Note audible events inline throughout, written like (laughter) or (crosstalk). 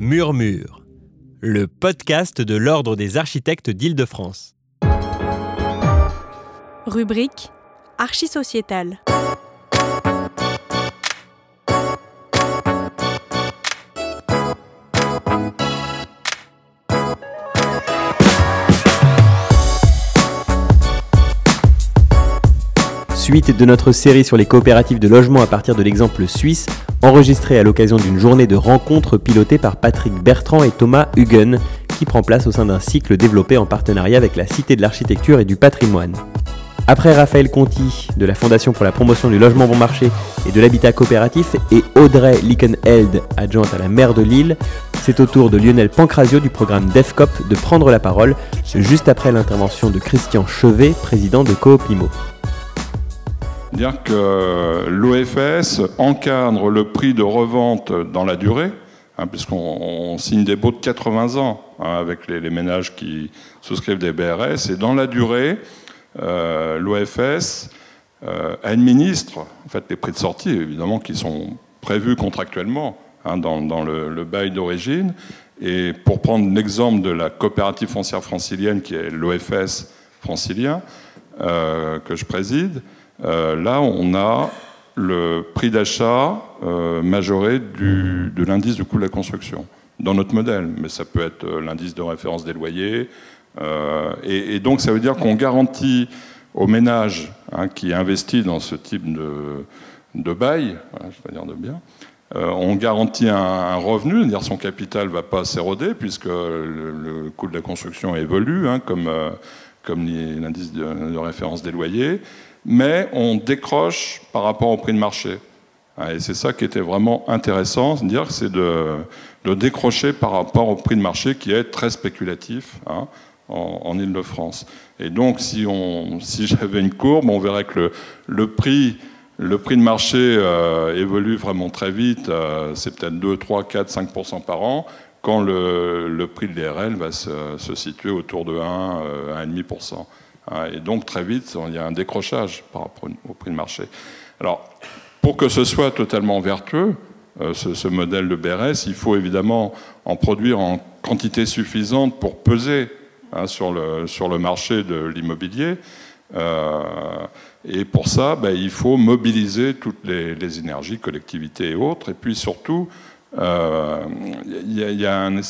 Murmure, le podcast de l'Ordre des architectes d'Île-de-France. Rubrique Archisociétale. Suite de notre série sur les coopératives de logement à partir de l'exemple suisse, enregistrée à l'occasion d'une journée de rencontres pilotée par Patrick Bertrand et Thomas Huguen, qui prend place au sein d'un cycle développé en partenariat avec la Cité de l'Architecture et du Patrimoine. Après Raphaël Conti de la Fondation pour la promotion du logement bon marché et de l'habitat coopératif et Audrey Lickenheld, adjointe à la maire de Lille, c'est au tour de Lionel Pancrazio du programme DEFCOP de prendre la parole, juste après l'intervention de Christian Chevet, président de Coopimo dire que l'OFS encadre le prix de revente dans la durée, hein, puisqu'on signe des baux de 80 ans hein, avec les, ménages qui souscrivent des BRS, et dans la durée, euh, l'OFS euh, administre en fait, les prix de sortie, évidemment, qui sont prévus contractuellement hein, dans, le, bail d'origine. Et pour prendre l'exemple de la coopérative foncière francilienne, qui est l'OFS francilien, euh, que je préside, là, on a le prix d'achat euh, majoré de l'indice de coût de la construction dans notre modèle, mais ça peut être euh, l'indice de référence des loyers. Et, donc, ça veut dire qu'on garantit aux ménages hein, qui investissent dans ce type de, bail, je vais dire de bien, on garantit un, revenu, c'est-à-dire son capital ne va pas s'éroder puisque le, coût de la construction évolue, hein, comme, comme l'indice de, référence des loyers mais on décroche par rapport au prix de marché. Ah, et c'est ça qui était vraiment intéressant, c'est de, décrocher par rapport au prix de marché qui est très spéculatif hein, en, Ile-de-France. Et donc, si, j'avais une courbe, on verrait que le, prix, de marché euh, évolue vraiment très vite, euh, c'est peut-être 2, 3, 4, 5% par an, quand le, prix de l'IRL va se, situer autour de 1, 1,5%. Euh, Hein, et donc très vite, il y a un décrochage par rapport au prix de marché. Alors, pour que ce soit totalement vertueux, euh, ce, modèle de BRS, il faut évidemment en produire en quantité suffisante pour peser hein, sur, le, sur le marché de l'immobilier. Euh, et pour ça, ben, il faut mobiliser toutes les, énergies, collectivités et autres. Et puis surtout, euh, il y, a un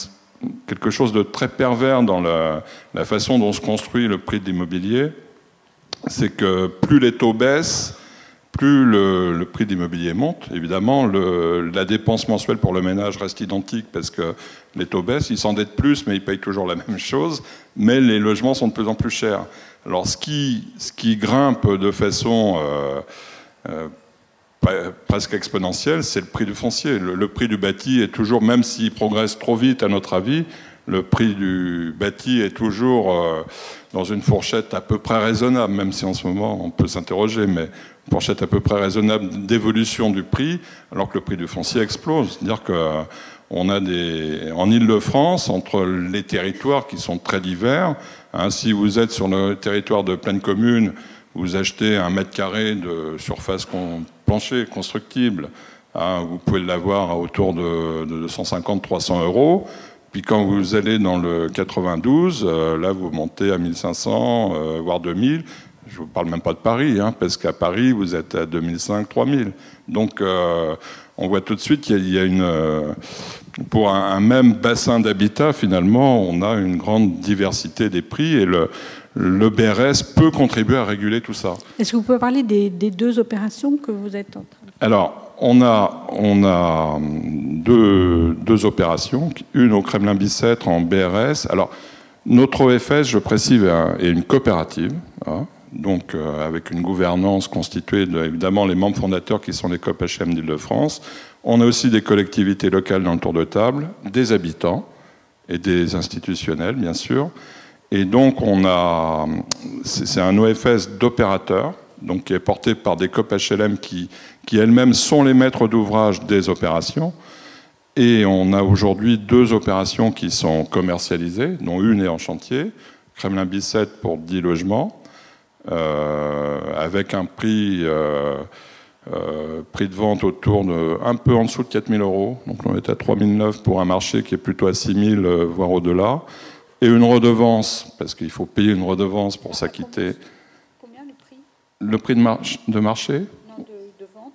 quelque chose de très pervers dans la, façon dont se construit le prix de l'immobilier, c'est que plus les taux baissent, plus le, prix de l'immobilier monte. Évidemment, la dépense mensuelle pour le ménage reste identique parce que les taux baissent, ils s'endettent plus, mais ils payent toujours la (laughs) même chose, mais les logements sont de plus en plus chers. Alors ce qui, grimpe de façon euh, euh, presque exponentielle, c'est le prix du foncier. Le, prix du bâti est toujours, même s'il progresse trop vite à notre avis, le prix du bâti est toujours euh, dans une fourchette à peu près raisonnable, même si en ce moment on peut s'interroger, mais une fourchette à peu près raisonnable d'évolution du prix, alors que le prix du foncier explose. C'est-à-dire qu'on a des, en Ile-de-France, entre les territoires qui sont très divers, hein, si vous êtes sur le territoire de pleine commune, vous achetez un mètre carré de surface plancher constructible, hein, vous pouvez l'avoir autour de, 250-300 euros. Puis quand vous allez dans le 92, euh, là vous montez à 1500, euh, voire 2000. Je ne vous parle même pas de Paris, hein, parce qu'à Paris vous êtes à 2005-3000. Donc euh, on voit tout de suite qu'il y, a une... pour un, même bassin d'habitat, finalement, on a une grande diversité des prix et le, le BRS peut contribuer à réguler tout ça. Est-ce que vous pouvez parler des, deux opérations que vous êtes en train de Alors, on a, on a deux, deux opérations, une au Kremlin-Bicêtre en BRS. Alors, notre OFS, je précise, est une coopérative, hein, donc euh, avec une gouvernance constituée de, évidemment, les membres fondateurs qui sont les COP HM d'Île-de-France. On a aussi des collectivités locales dans le tour de table, des habitants et des institutionnels, bien sûr. Et donc, on a, c'est un OFS d'opérateurs, donc qui est porté par des COP HLM qui, qui elles-mêmes sont les maîtres d'ouvrage des opérations. Et on a aujourd'hui deux opérations qui sont commercialisées, dont une est en chantier, Kremlin Bicêtre pour 10 logements, euh, avec un prix euh, Euh, prix de vente autour de un peu en dessous de 4000 euros. Donc on est à 3009 pour un marché qui est plutôt à 6000, euh, voire au-delà. Et une redevance, parce qu'il faut payer une redevance pour s'acquitter. Combien le prix? Le prix de, de marché? Non, de, de vente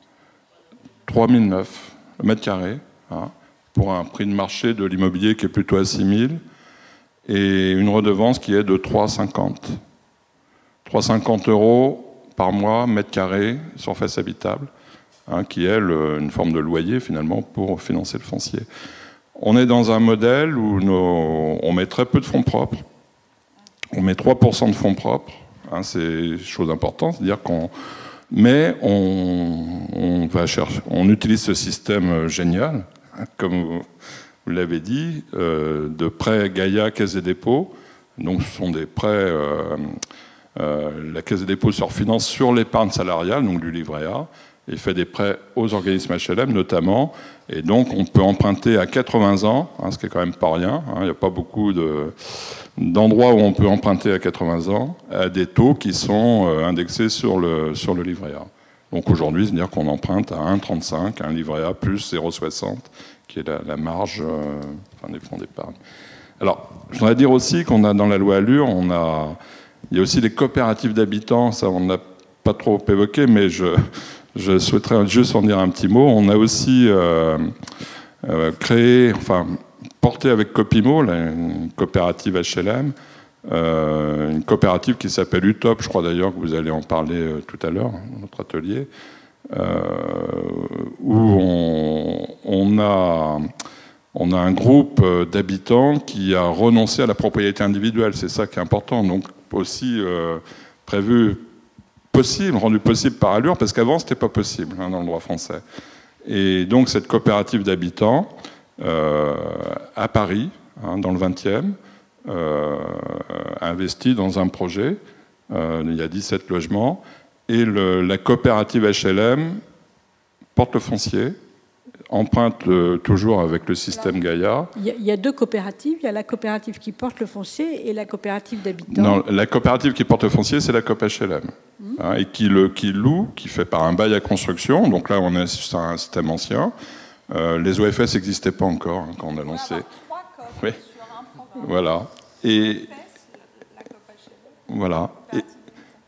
3009 le mètre carré, hein, pour un prix de marché de l'immobilier qui est plutôt à 6000, et une redevance qui est de 3,50. 3,50 euros par mois, mètre carré, surface habitable, hein, qui est une forme de loyer finalement pour financer le foncier. On est dans un modèle où on met très peu de fonds propres. On met 3% de fonds propres. Hein, c'est chose importante, c'est-à-dire qu'on mais on, va chercher, on utilise ce système génial, hein, comme vous l'avez dit, euh, de prêts Gaïa Caisse des dépôts. Donc ce sont des prêts euh, euh, la Caisse des dépôts se refinance sur l'épargne salariale, donc du livret A, et fait des prêts aux organismes HLM notamment. Et donc on peut emprunter à 80 ans, hein, ce qui est quand même pas rien. Hein. Il n'y a pas beaucoup d'endroits où on peut emprunter à 80 ans à des taux qui sont euh, indexés sur le, sur le livret A. Donc aujourd'hui, c'est-à-dire qu'on emprunte à 1,35, un livret A plus 0,60, qui est la, marge euh, des fonds d'épargne. Alors, je voudrais dire aussi qu'on a dans la loi Allure, on a il y a aussi les coopératives d'habitants, ça on n'a pas trop évoqué, mais je, souhaiterais juste en dire un petit mot. On a aussi euh, euh, créé, enfin, porté avec Copimo, une coopérative HLM, euh, une coopérative qui s'appelle UTOP, je crois d'ailleurs que vous allez en parler tout à l'heure notre atelier, où on, a un groupe d'habitants qui a renoncé à la propriété individuelle. C'est ça qui est important. Donc, aussi prévu possible, rendu possible par allure, parce qu'avant, ce n'était pas possible hein, dans le droit français. Et donc, cette coopérative d'habitants euh, à Paris, hein, dans le 20e, euh, a investi dans un projet. il y a 17 logements. Et la coopérative HLM porte le foncier emprunte euh, toujours avec le système Gaïa. Il y, a deux coopératives. Il y a la coopérative qui porte le foncier et la coopérative d'habitants. Non, la coopérative qui porte le foncier, c'est la COP HLM. Mmh. Hein, et qui, le, qui loue, qui fait par un bail à construction. Donc là, on est sur un système ancien. Euh, les OFS n'existaient pas encore hein, quand on a lancé. oui. Voilà. Et, voilà.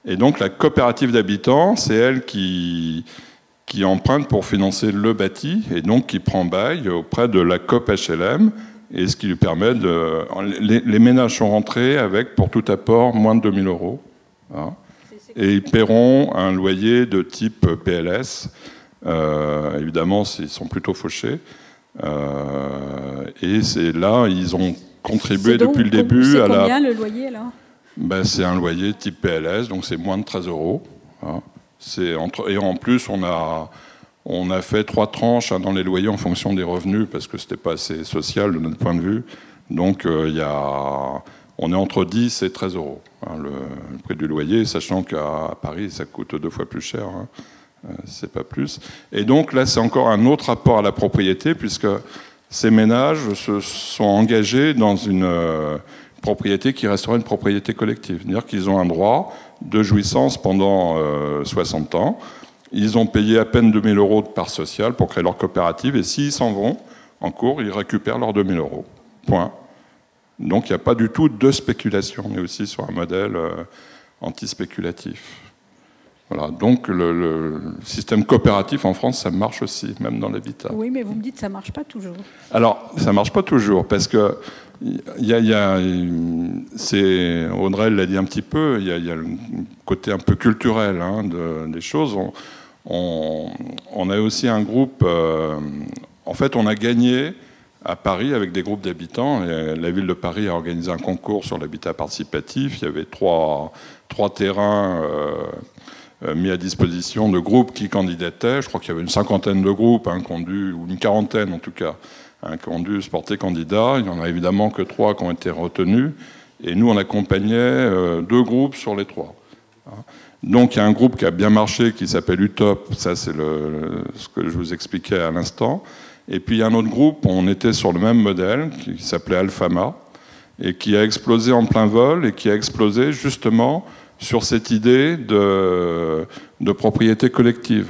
et donc la coopérative d'habitants, c'est elle qui, qui emprunte pour financer le bâti et donc qui prend bail auprès de la COP HLM et ce qui lui permet de. Les, ménages sont rentrés avec, pour tout apport, moins de 2000 euros. Hein. et ils paieront un loyer de type PLS. Euh, évidemment, ils sont plutôt fauchés. Euh, et c'est là, ils ont contribué depuis le début à combien le loyer là ben, C'est un loyer type PLS, donc c'est moins de 13 euros. Hein. Et en plus, on a, on a fait trois tranches hein, dans les loyers en fonction des revenus, parce que ce n'était pas assez social de notre point de vue. Donc euh, y a, on est entre 10 et 13 euros, hein, le, prix du loyer, sachant qu'à Paris, ça coûte deux fois plus cher. Hein. Euh, c'est pas plus. Et donc là, c'est encore un autre rapport à la propriété, puisque ces ménages se sont engagés dans une euh, propriété qui restera une propriété collective. C'est-à-dire qu'ils ont un droit de jouissance pendant 60 euh, ans. Ils ont payé à peine 2000 euros de part sociale pour créer leur coopérative et s'ils s'en vont en cours, ils récupèrent leurs 2000 euros. Point. Donc il n'y a pas du tout de spéculation. On est aussi sur un modèle euh, anti-spéculatif. Voilà, donc le, système coopératif en France, ça marche aussi, même dans l'habitat. Oui, mais vous me dites que ça ne marche pas toujours. Alors, ça ne marche pas toujours, parce que y a, c'est, Audrey l'a dit un petit peu, il y a, le côté un peu culturel hein, des choses. On, a aussi un groupe, euh, en fait, on a gagné à Paris avec des groupes d'habitants. La ville de Paris a organisé un concours sur l'habitat participatif. Il y avait trois, trois terrains euh, mis à disposition de groupes qui candidataient. Je crois qu'il y avait une cinquantaine de groupes, hein, ou une quarantaine en tout cas, hein, qui ont dû se porter candidat. Il n'y en a évidemment que trois qui ont été retenus. Et nous, on accompagnait euh, deux groupes sur les trois. Hein. Donc il y a un groupe qui a bien marché qui s'appelle UTOP, ça c'est ce que je vous expliquais à l'instant. Et puis il y a un autre groupe, on était sur le même modèle, qui s'appelait Alfama, et qui a explosé en plein vol, et qui a explosé justement sur cette idée de, propriété collective.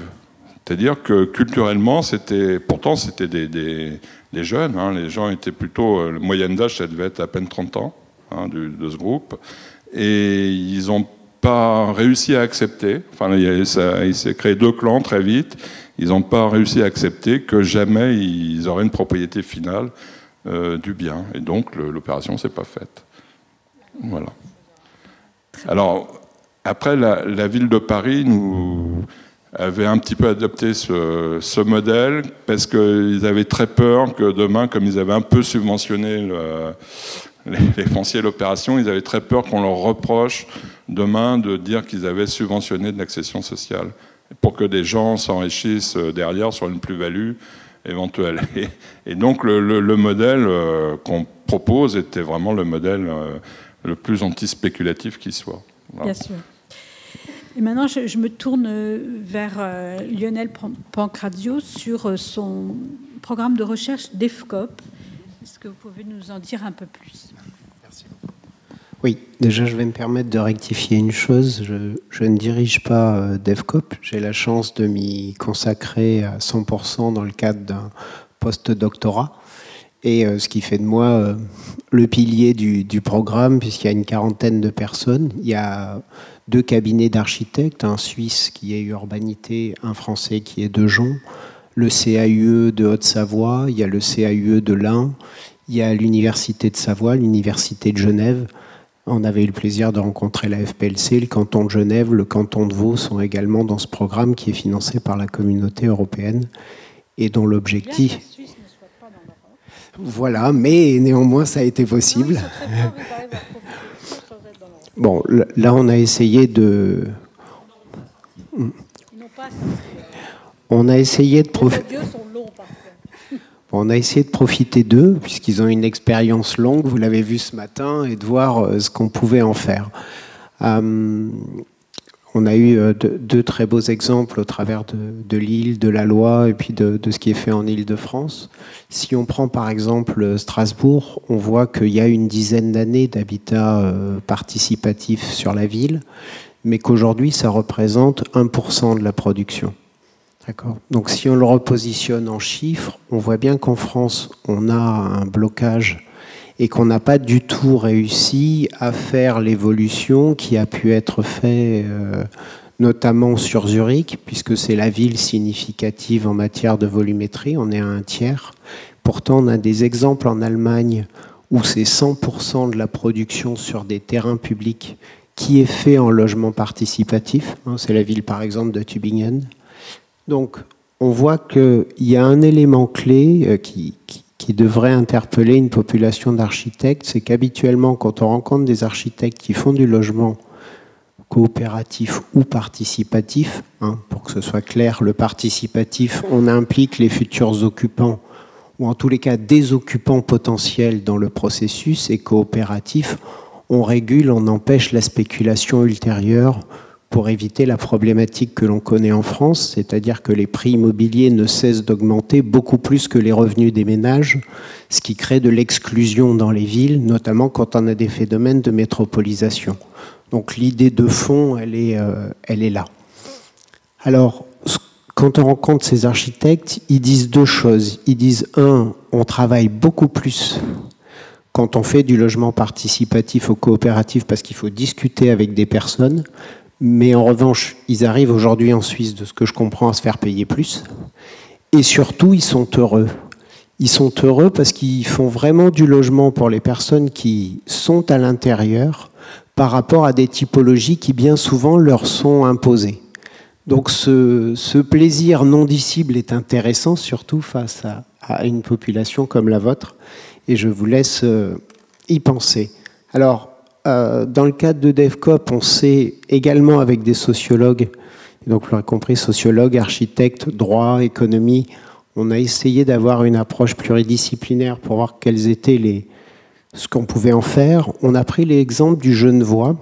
C'est-à-dire que culturellement, c'était, pourtant, c'était des, jeunes. Hein. les gens étaient plutôt. Euh, le moyenne d'âge, ça devait être à peine 30 ans hein, de, ce groupe. Et ils n'ont pas réussi à accepter. Enfin, il, s'est créé deux clans très vite. Ils n'ont pas réussi à accepter que jamais ils auraient une propriété finale euh, du bien. Et donc, l'opération s'est pas faite. Voilà. Alors, après, la, ville de Paris nous avait un petit peu adopté ce, modèle parce qu'ils avaient très peur que demain, comme ils avaient un peu subventionné les, fonciers l'opération, ils avaient très peur qu'on leur reproche demain de dire qu'ils avaient subventionné de l'accession sociale pour que des gens s'enrichissent derrière sur une plus-value éventuelle. Et, donc le, modèle euh, qu'on propose était vraiment le modèle euh, le plus anti-spéculatif qui soit. Bien sûr. Et maintenant, je, me tourne vers euh, Lionel Pancrazio sur euh, son programme de recherche DEFCOP. Est-ce que vous pouvez nous en dire un peu plus? Merci. Oui, déjà, je vais me permettre de rectifier une chose. Je, ne dirige pas euh, DEFCOP. J'ai la chance de m'y consacrer à 100% dans le cadre d'un post-doctorat et ce qui fait de moi le pilier du, du programme, puisqu'il y a une quarantaine de personnes. Il y a deux cabinets d'architectes, un suisse qui est Urbanité, un français qui est Dejon, le CAUE de Haute-Savoie, il y a le CAUE de l'Ain, il y a l'Université de Savoie, l'Université de Genève. On avait eu le plaisir de rencontrer la FPLC, le canton de Genève, le canton de Vaud sont également dans ce programme qui est financé par la communauté européenne et dont l'objectif... Voilà, mais néanmoins ça a été possible. Bon, là, on a essayé de. On a essayé de profiter. On a essayé de profiter d'eux, puisqu'ils ont une expérience longue, vous l'avez vu ce matin, et de voir euh, ce qu'on pouvait en faire. Euh, on a eu euh, deux, très beaux exemples au travers de, l'île, de la loi et puis de, ce qui est fait en Île-de-France. Si on prend par exemple Strasbourg, on voit qu'il y a une dizaine d'années d'habitat euh, participatif sur la ville, mais qu'aujourd'hui ça représente 1% de la production. Donc si on le repositionne en chiffres, on voit bien qu'en France, on a un blocage et qu'on n'a pas du tout réussi à faire l'évolution qui a pu être faite euh, notamment sur Zurich, puisque c'est la ville significative en matière de volumétrie, on est à un tiers. Pourtant, on a des exemples en Allemagne où c'est 100% de la production sur des terrains publics qui est fait en logement participatif. Hein, c'est la ville par exemple de Tübingen. Donc on voit qu'il y a un élément clé euh, qui, qui devrait interpeller une population d'architectes, c'est qu'habituellement, quand on rencontre des architectes qui font du logement coopératif ou participatif, hein, pour que ce soit clair, le participatif, on implique les futurs occupants, ou en tous les cas des occupants potentiels dans le processus, et coopératif, on régule, on empêche la spéculation ultérieure pour éviter la problématique que l'on connaît en France, c'est-à-dire que les prix immobiliers ne cessent d'augmenter beaucoup plus que les revenus des ménages, ce qui crée de l'exclusion dans les villes, notamment quand on a des phénomènes de métropolisation. Donc l'idée de fond, elle est, euh, là. Alors, quand on rencontre ces architectes, ils disent deux choses. Ils disent, un, on travaille beaucoup plus quand on fait du logement participatif ou coopératif parce qu'il faut discuter avec des personnes. Mais en revanche, ils arrivent aujourd'hui en Suisse, de ce que je comprends, à se faire payer plus. Et surtout, ils sont heureux. Ils sont heureux parce qu'ils font vraiment du logement pour les personnes qui sont à l'intérieur par rapport à des typologies qui bien souvent leur sont imposées. Donc ce, plaisir non dissible est intéressant, surtout face à, à, une population comme la vôtre, et je vous laisse euh, y penser. Alors, euh, dans le cadre de DevCop, on sait également avec des sociologues, donc vous l'aurez compris, sociologues, architectes, droit, économie, on a essayé d'avoir une approche pluridisciplinaire pour voir quels étaient les, ce qu'on pouvait en faire. On a pris l'exemple du Genevois.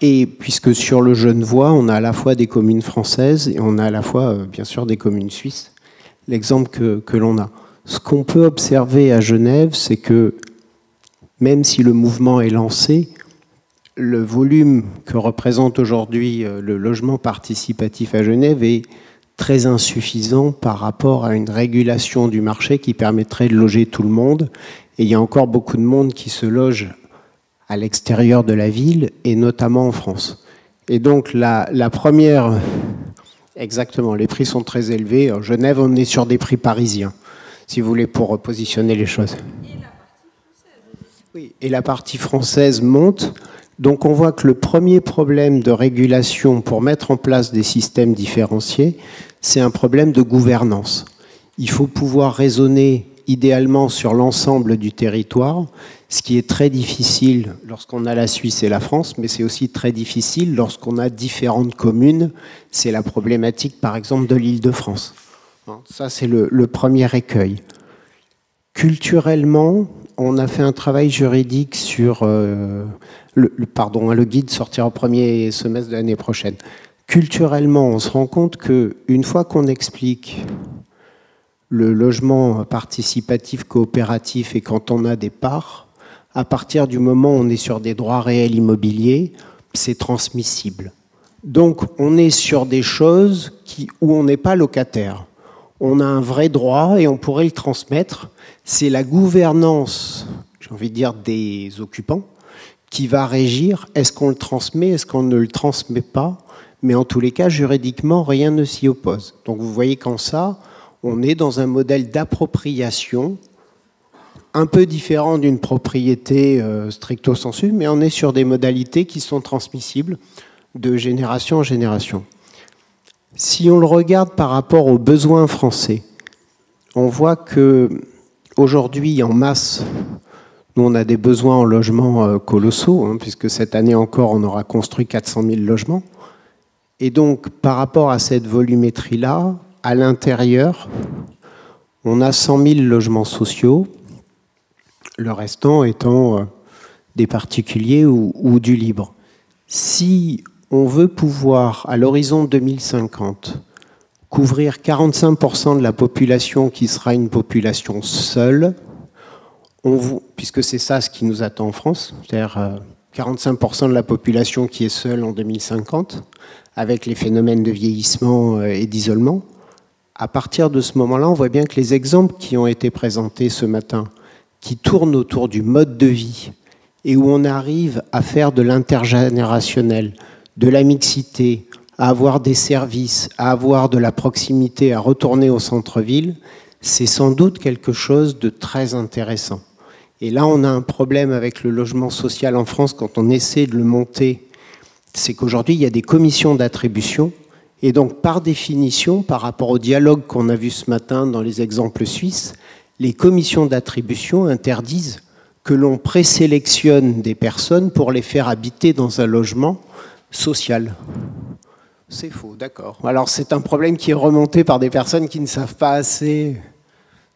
Et puisque sur le Genevois, on a à la fois des communes françaises et on a à la fois, euh, bien sûr, des communes suisses, l'exemple que, que l'on a. Ce qu'on peut observer à Genève, c'est que même si le mouvement est lancé, le volume que représente aujourd'hui euh, le logement participatif à Genève est très insuffisant par rapport à une régulation du marché qui permettrait de loger tout le monde. Et il y a encore beaucoup de monde qui se loge à l'extérieur de la ville et notamment en France. Et donc la, première, exactement, les prix sont très élevés. En Genève, on est sur des prix parisiens, si vous voulez, pour positionner les choses. Et la partie française monte. Donc on voit que le premier problème de régulation pour mettre en place des systèmes différenciés, c'est un problème de gouvernance. Il faut pouvoir raisonner idéalement sur l'ensemble du territoire, ce qui est très difficile lorsqu'on a la Suisse et la France, mais c'est aussi très difficile lorsqu'on a différentes communes. C'est la problématique, par exemple, de l'île de France. Ça, c'est le, premier écueil. Culturellement, on a fait un travail juridique sur euh, le, pardon, hein, le guide sortira au premier semestre de l'année prochaine. Culturellement, on se rend compte que une fois qu'on explique le logement participatif coopératif et quand on a des parts, à partir du moment où on est sur des droits réels immobiliers, c'est transmissible. Donc on est sur des choses où on n'est pas locataire. On a un vrai droit et on pourrait le transmettre. C'est la gouvernance, j'ai envie de dire, des occupants qui va régir. Est-ce qu'on le transmet, est-ce qu'on ne le transmet pas Mais en tous les cas, juridiquement, rien ne s'y oppose. Donc vous voyez qu'en ça, on est dans un modèle d'appropriation un peu différent d'une propriété euh, stricto sensu, mais on est sur des modalités qui sont transmissibles de génération en génération. Si on le regarde par rapport aux besoins français, on voit que aujourd'hui, en masse, nous, on a des besoins en logement euh, colossaux, hein, puisque cette année encore, on aura construit 400 000 logements. Et donc, par rapport à cette volumétrie-là, à l'intérieur, on a 100 000 logements sociaux, le restant étant euh, des particuliers ou, ou du libre. Si on veut pouvoir, à l'horizon 2050, couvrir 45% de la population qui sera une population seule, puisque c'est ça ce qui nous attend en France, c'est-à-dire 45% euh, de la population qui est seule en 2050, avec les phénomènes de vieillissement euh, et d'isolement, à partir de ce moment-là, on voit bien que les exemples qui ont été présentés ce matin, qui tournent autour du mode de vie et où on arrive à faire de l'intergénérationnel, de la mixité, à avoir des services, à avoir de la proximité, à retourner au centre-ville, c'est sans doute quelque chose de très intéressant. Et là, on a un problème avec le logement social en France quand on essaie de le monter. C'est qu'aujourd'hui, il y a des commissions d'attribution et donc, par définition, par rapport au dialogue qu'on a vu ce matin dans les exemples suisses, les commissions d'attribution interdisent que l'on présélectionne des personnes pour les faire habiter dans un logement social. C'est faux, d'accord. Alors c'est un problème qui est remonté par des personnes qui ne savent pas assez.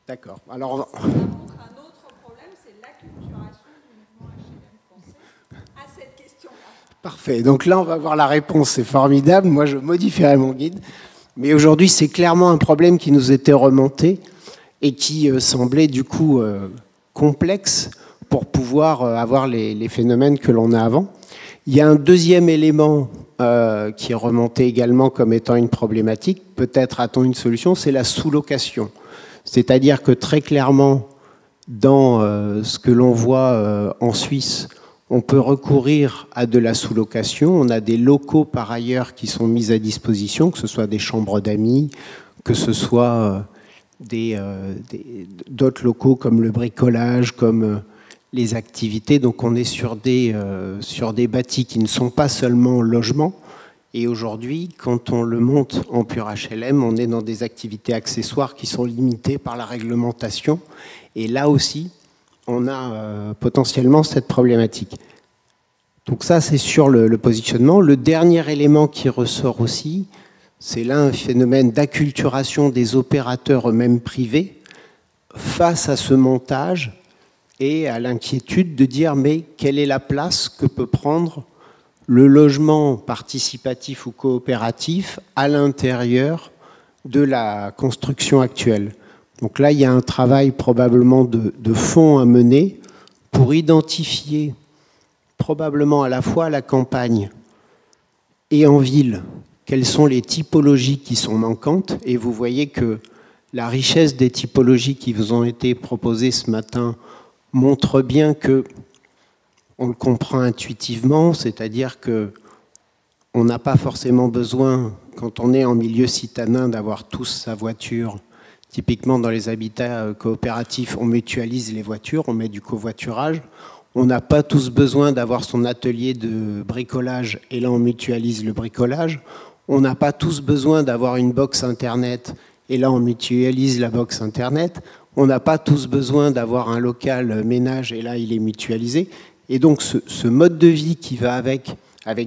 D'accord. Alors. Un autre problème, c'est l'acculturation du mouvement HLM français à cette question-là. Parfait. Donc là, on va voir la réponse. C'est formidable. Moi, je modifierai mon guide. Mais aujourd'hui, c'est clairement un problème qui nous était remonté et qui euh, semblait du coup euh, complexe pour pouvoir euh, avoir les, phénomènes que l'on a avant. Il y a un deuxième élément qui est remonté également comme étant une problématique, peut-être a-t-on une solution, c'est la sous-location. C'est-à-dire que très clairement, dans ce que l'on voit en Suisse, on peut recourir à de la sous-location. On a des locaux par ailleurs qui sont mis à disposition, que ce soit des chambres d'amis, que ce soit euh, d'autres locaux comme le bricolage, comme euh, les activités. Donc on est sur des, euh, sur des bâtis qui ne sont pas seulement logements. Et aujourd'hui, quand on le monte en pur HLM, on est dans des activités accessoires qui sont limitées par la réglementation. Et là aussi, on a potentiellement cette problématique. Donc ça, c'est sur le, positionnement. Le dernier élément qui ressort aussi, c'est là un phénomène d'acculturation des opérateurs eux-mêmes privés face à ce montage et à l'inquiétude de dire mais quelle est la place que peut prendre le logement participatif ou coopératif à l'intérieur de la construction actuelle? Donc là, il y a un travail probablement de, fond à mener pour identifier probablement à la fois à la campagne et en ville quelles sont les typologies qui sont manquantes, et vous voyez que la richesse des typologies qui vous ont été proposées ce matin montre bien que on le comprend intuitivement, c'est-à-dire que on n'a pas forcément besoin, quand on est en milieu citadin, d'avoir tous sa voiture. Typiquement, dans les habitats euh, coopératifs, on mutualise les voitures, on met du covoiturage. On n'a pas tous besoin d'avoir son atelier de bricolage, et là, on mutualise le bricolage. On n'a pas tous besoin d'avoir une box Internet, et là, on mutualise la box Internet. On n'a pas tous besoin d'avoir un local ménage, et là, il est mutualisé. Et donc ce, mode de vie qui va avec,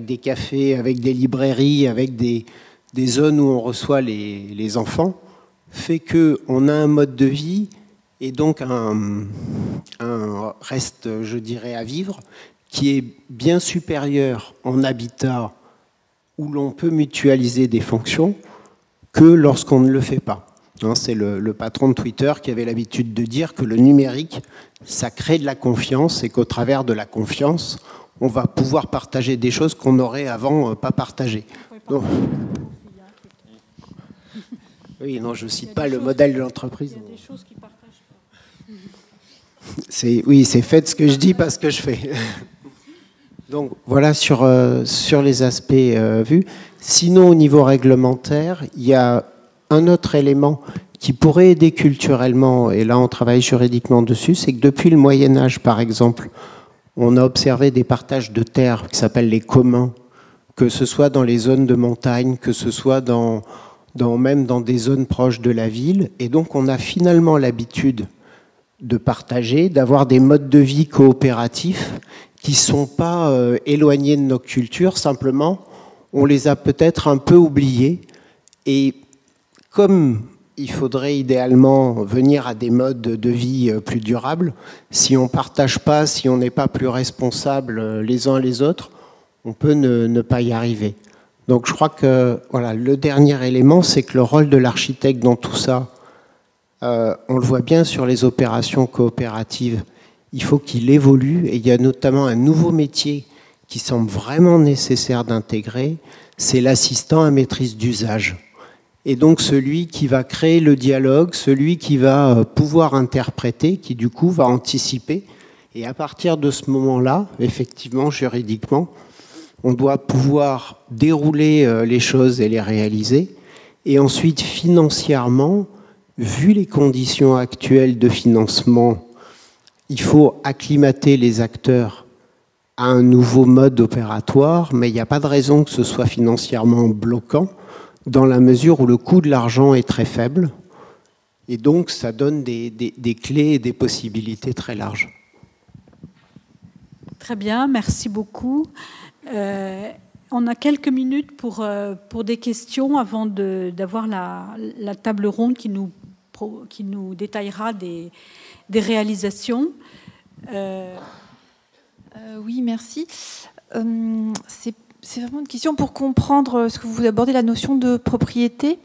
des cafés, avec des librairies, avec des, zones où on reçoit les, enfants, fait qu'on a un mode de vie et donc un, un, reste, je dirais, à vivre qui est bien supérieur en habitat où l'on peut mutualiser des fonctions que lorsqu'on ne le fait pas. Hein, c'est le, patron de Twitter qui avait l'habitude de dire que le numérique, ça crée de la confiance et qu'au travers de la confiance, on va pouvoir partager des choses qu'on n'aurait avant euh, pas partagées. (laughs) Oui, non, je ne cite pas le modèle de l'entreprise. Il y a des choses qui partagent pas. (laughs) Oui, c'est fait ce que je dis, pas ce que je fais. (laughs) Donc voilà sur, euh, sur les aspects euh, vus. Sinon, au niveau réglementaire, il y a un autre élément qui pourrait aider culturellement, et là on travaille juridiquement dessus, c'est que depuis le Moyen Âge, par exemple, on a observé des partages de terres qui s'appellent les communs, que ce soit dans les zones de montagne, que ce soit dans, même dans des zones proches de la ville. Et donc on a finalement l'habitude de partager, d'avoir des modes de vie coopératifs qui ne sont pas euh, éloignés de nos cultures, simplement on les a peut-être un peu oubliés. Comme il faudrait idéalement venir à des modes de vie euh, plus durables, si on ne partage pas, si on n'est pas plus responsable euh, les uns les autres, on peut ne, pas y arriver. Donc je crois que voilà, le dernier élément, c'est que le rôle de l'architecte dans tout ça, euh, on le voit bien sur les opérations coopératives, il faut qu'il évolue et il y a notamment un nouveau métier qui semble vraiment nécessaire d'intégrer, c'est l'assistant à maîtrise d'usage et donc celui qui va créer le dialogue, celui qui va euh, pouvoir interpréter, qui du coup va anticiper. Et à partir de ce moment-là, effectivement, juridiquement, on doit pouvoir dérouler euh, les choses et les réaliser. Et ensuite, financièrement, vu les conditions actuelles de financement, il faut acclimater les acteurs à un nouveau mode opératoire, mais il n'y a pas de raison que ce soit financièrement bloquant dans la mesure où le coût de l'argent est très faible. Et donc, ça donne des, clés et des possibilités très larges. Très bien, merci beaucoup. Euh, on a quelques minutes pour, euh, pour des questions avant d'avoir la, la, table ronde qui nous, qui nous détaillera des, des réalisations. Euh, oui, merci. C'est c'est vraiment une question pour comprendre ce que vous abordez, la notion de propriété.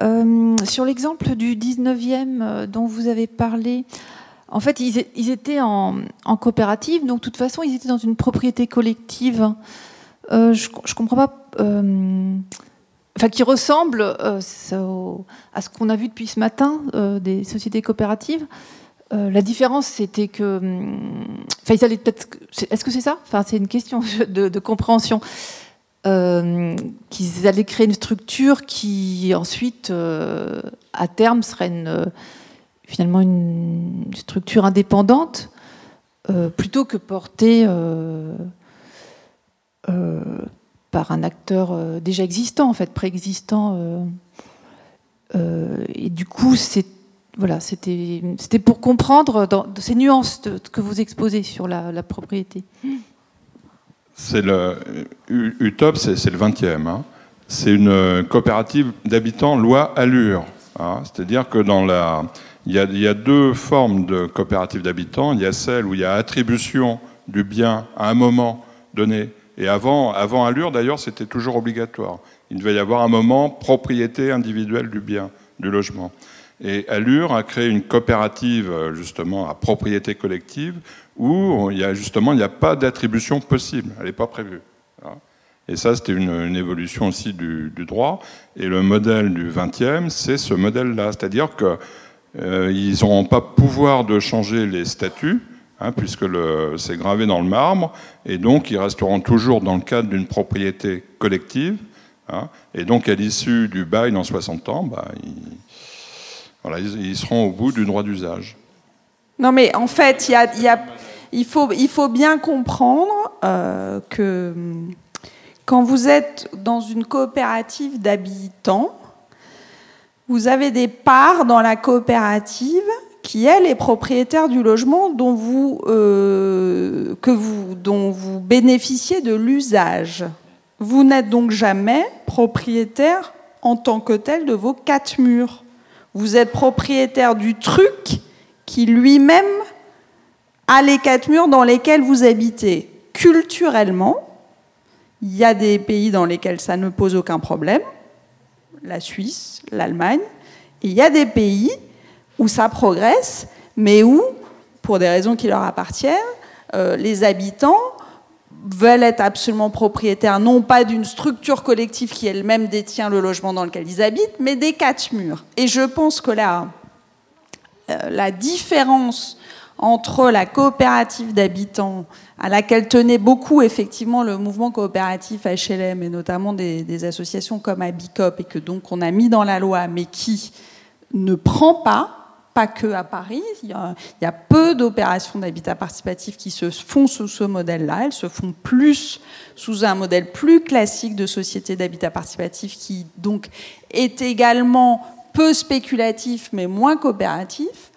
Euh, sur l'exemple du 19e euh, dont vous avez parlé, en fait, ils, étaient en, coopérative, donc de toute façon, ils étaient dans une propriété collective. Euh, je ne comprends pas. enfin, qui ressemble à ce qu'on a vu depuis ce matin des sociétés coopératives. La différence, c'était que, enfin, ils allaient peut-être. Est-ce que c'est ça? Enfin, c'est une question de, compréhension. Euh, qu'ils allaient créer une structure qui ensuite, euh, à terme, serait finalement une structure indépendante, euh, plutôt que portée par un acteur déjà existant, en fait, préexistant. et du coup, c'est voilà, c'était pour comprendre ces nuances que vous exposez sur la, propriété c'est le UTOP, c'est le 20e. Hein. C'est une coopérative d'habitants loi Allure. Hein. C'est-à-dire que dans la, il y, a, deux formes de coopératives d'habitants. Il y a celle où il y a attribution du bien à un moment donné. Et avant, avant Allure, d'ailleurs, c'était toujours obligatoire. Il devait y avoir un moment propriété individuelle du bien, du logement. Et Allure a créé une coopérative justement à propriété collective où il y a justement il n'y a pas d'attribution possible, elle n'est pas prévue. Et ça, c'était une, évolution aussi du, droit. Et le modèle du 20e, c'est ce modèle-là. C'est-à-dire qu'ils euh, n'auront pas pouvoir de changer les statuts, hein, puisque c'est gravé dans le marbre, et donc ils resteront toujours dans le cadre d'une propriété collective. Hein. et donc, à l'issue du bail dans 60 ans, bah, ils, seront au bout du droit d'usage. Non, mais en fait, il, faut, il faut bien comprendre euh, que quand vous êtes dans une coopérative d'habitants, vous avez des parts dans la coopérative qui, elle, est propriétaire du logement dont vous, euh, que vous, dont vous bénéficiez de l'usage. Vous n'êtes donc jamais propriétaire en tant que tel de vos quatre murs. Vous êtes propriétaire du truc qui lui-même a les quatre murs dans lesquels vous habitez. Culturellement, il y a des pays dans lesquels ça ne pose aucun problème, la Suisse, l'Allemagne, et il y a des pays où ça progresse, mais où, pour des raisons qui leur appartiennent, euh, les habitants veulent être absolument propriétaires, non pas d'une structure collective qui elle-même détient le logement dans lequel ils habitent, mais des quatre murs. Et je pense que là, euh, la différence entre la coopérative d'habitants à laquelle tenait beaucoup effectivement le mouvement coopératif HLM et notamment des, associations comme Abicop et que donc on a mis dans la loi mais qui ne prend pas pas que à Paris. Il y a, peu d'opérations d'habitat participatif qui se font sous ce modèle-là. Elles se font plus sous un modèle plus classique de société d'habitat participatif qui donc est également peu spéculatif mais moins coopératif.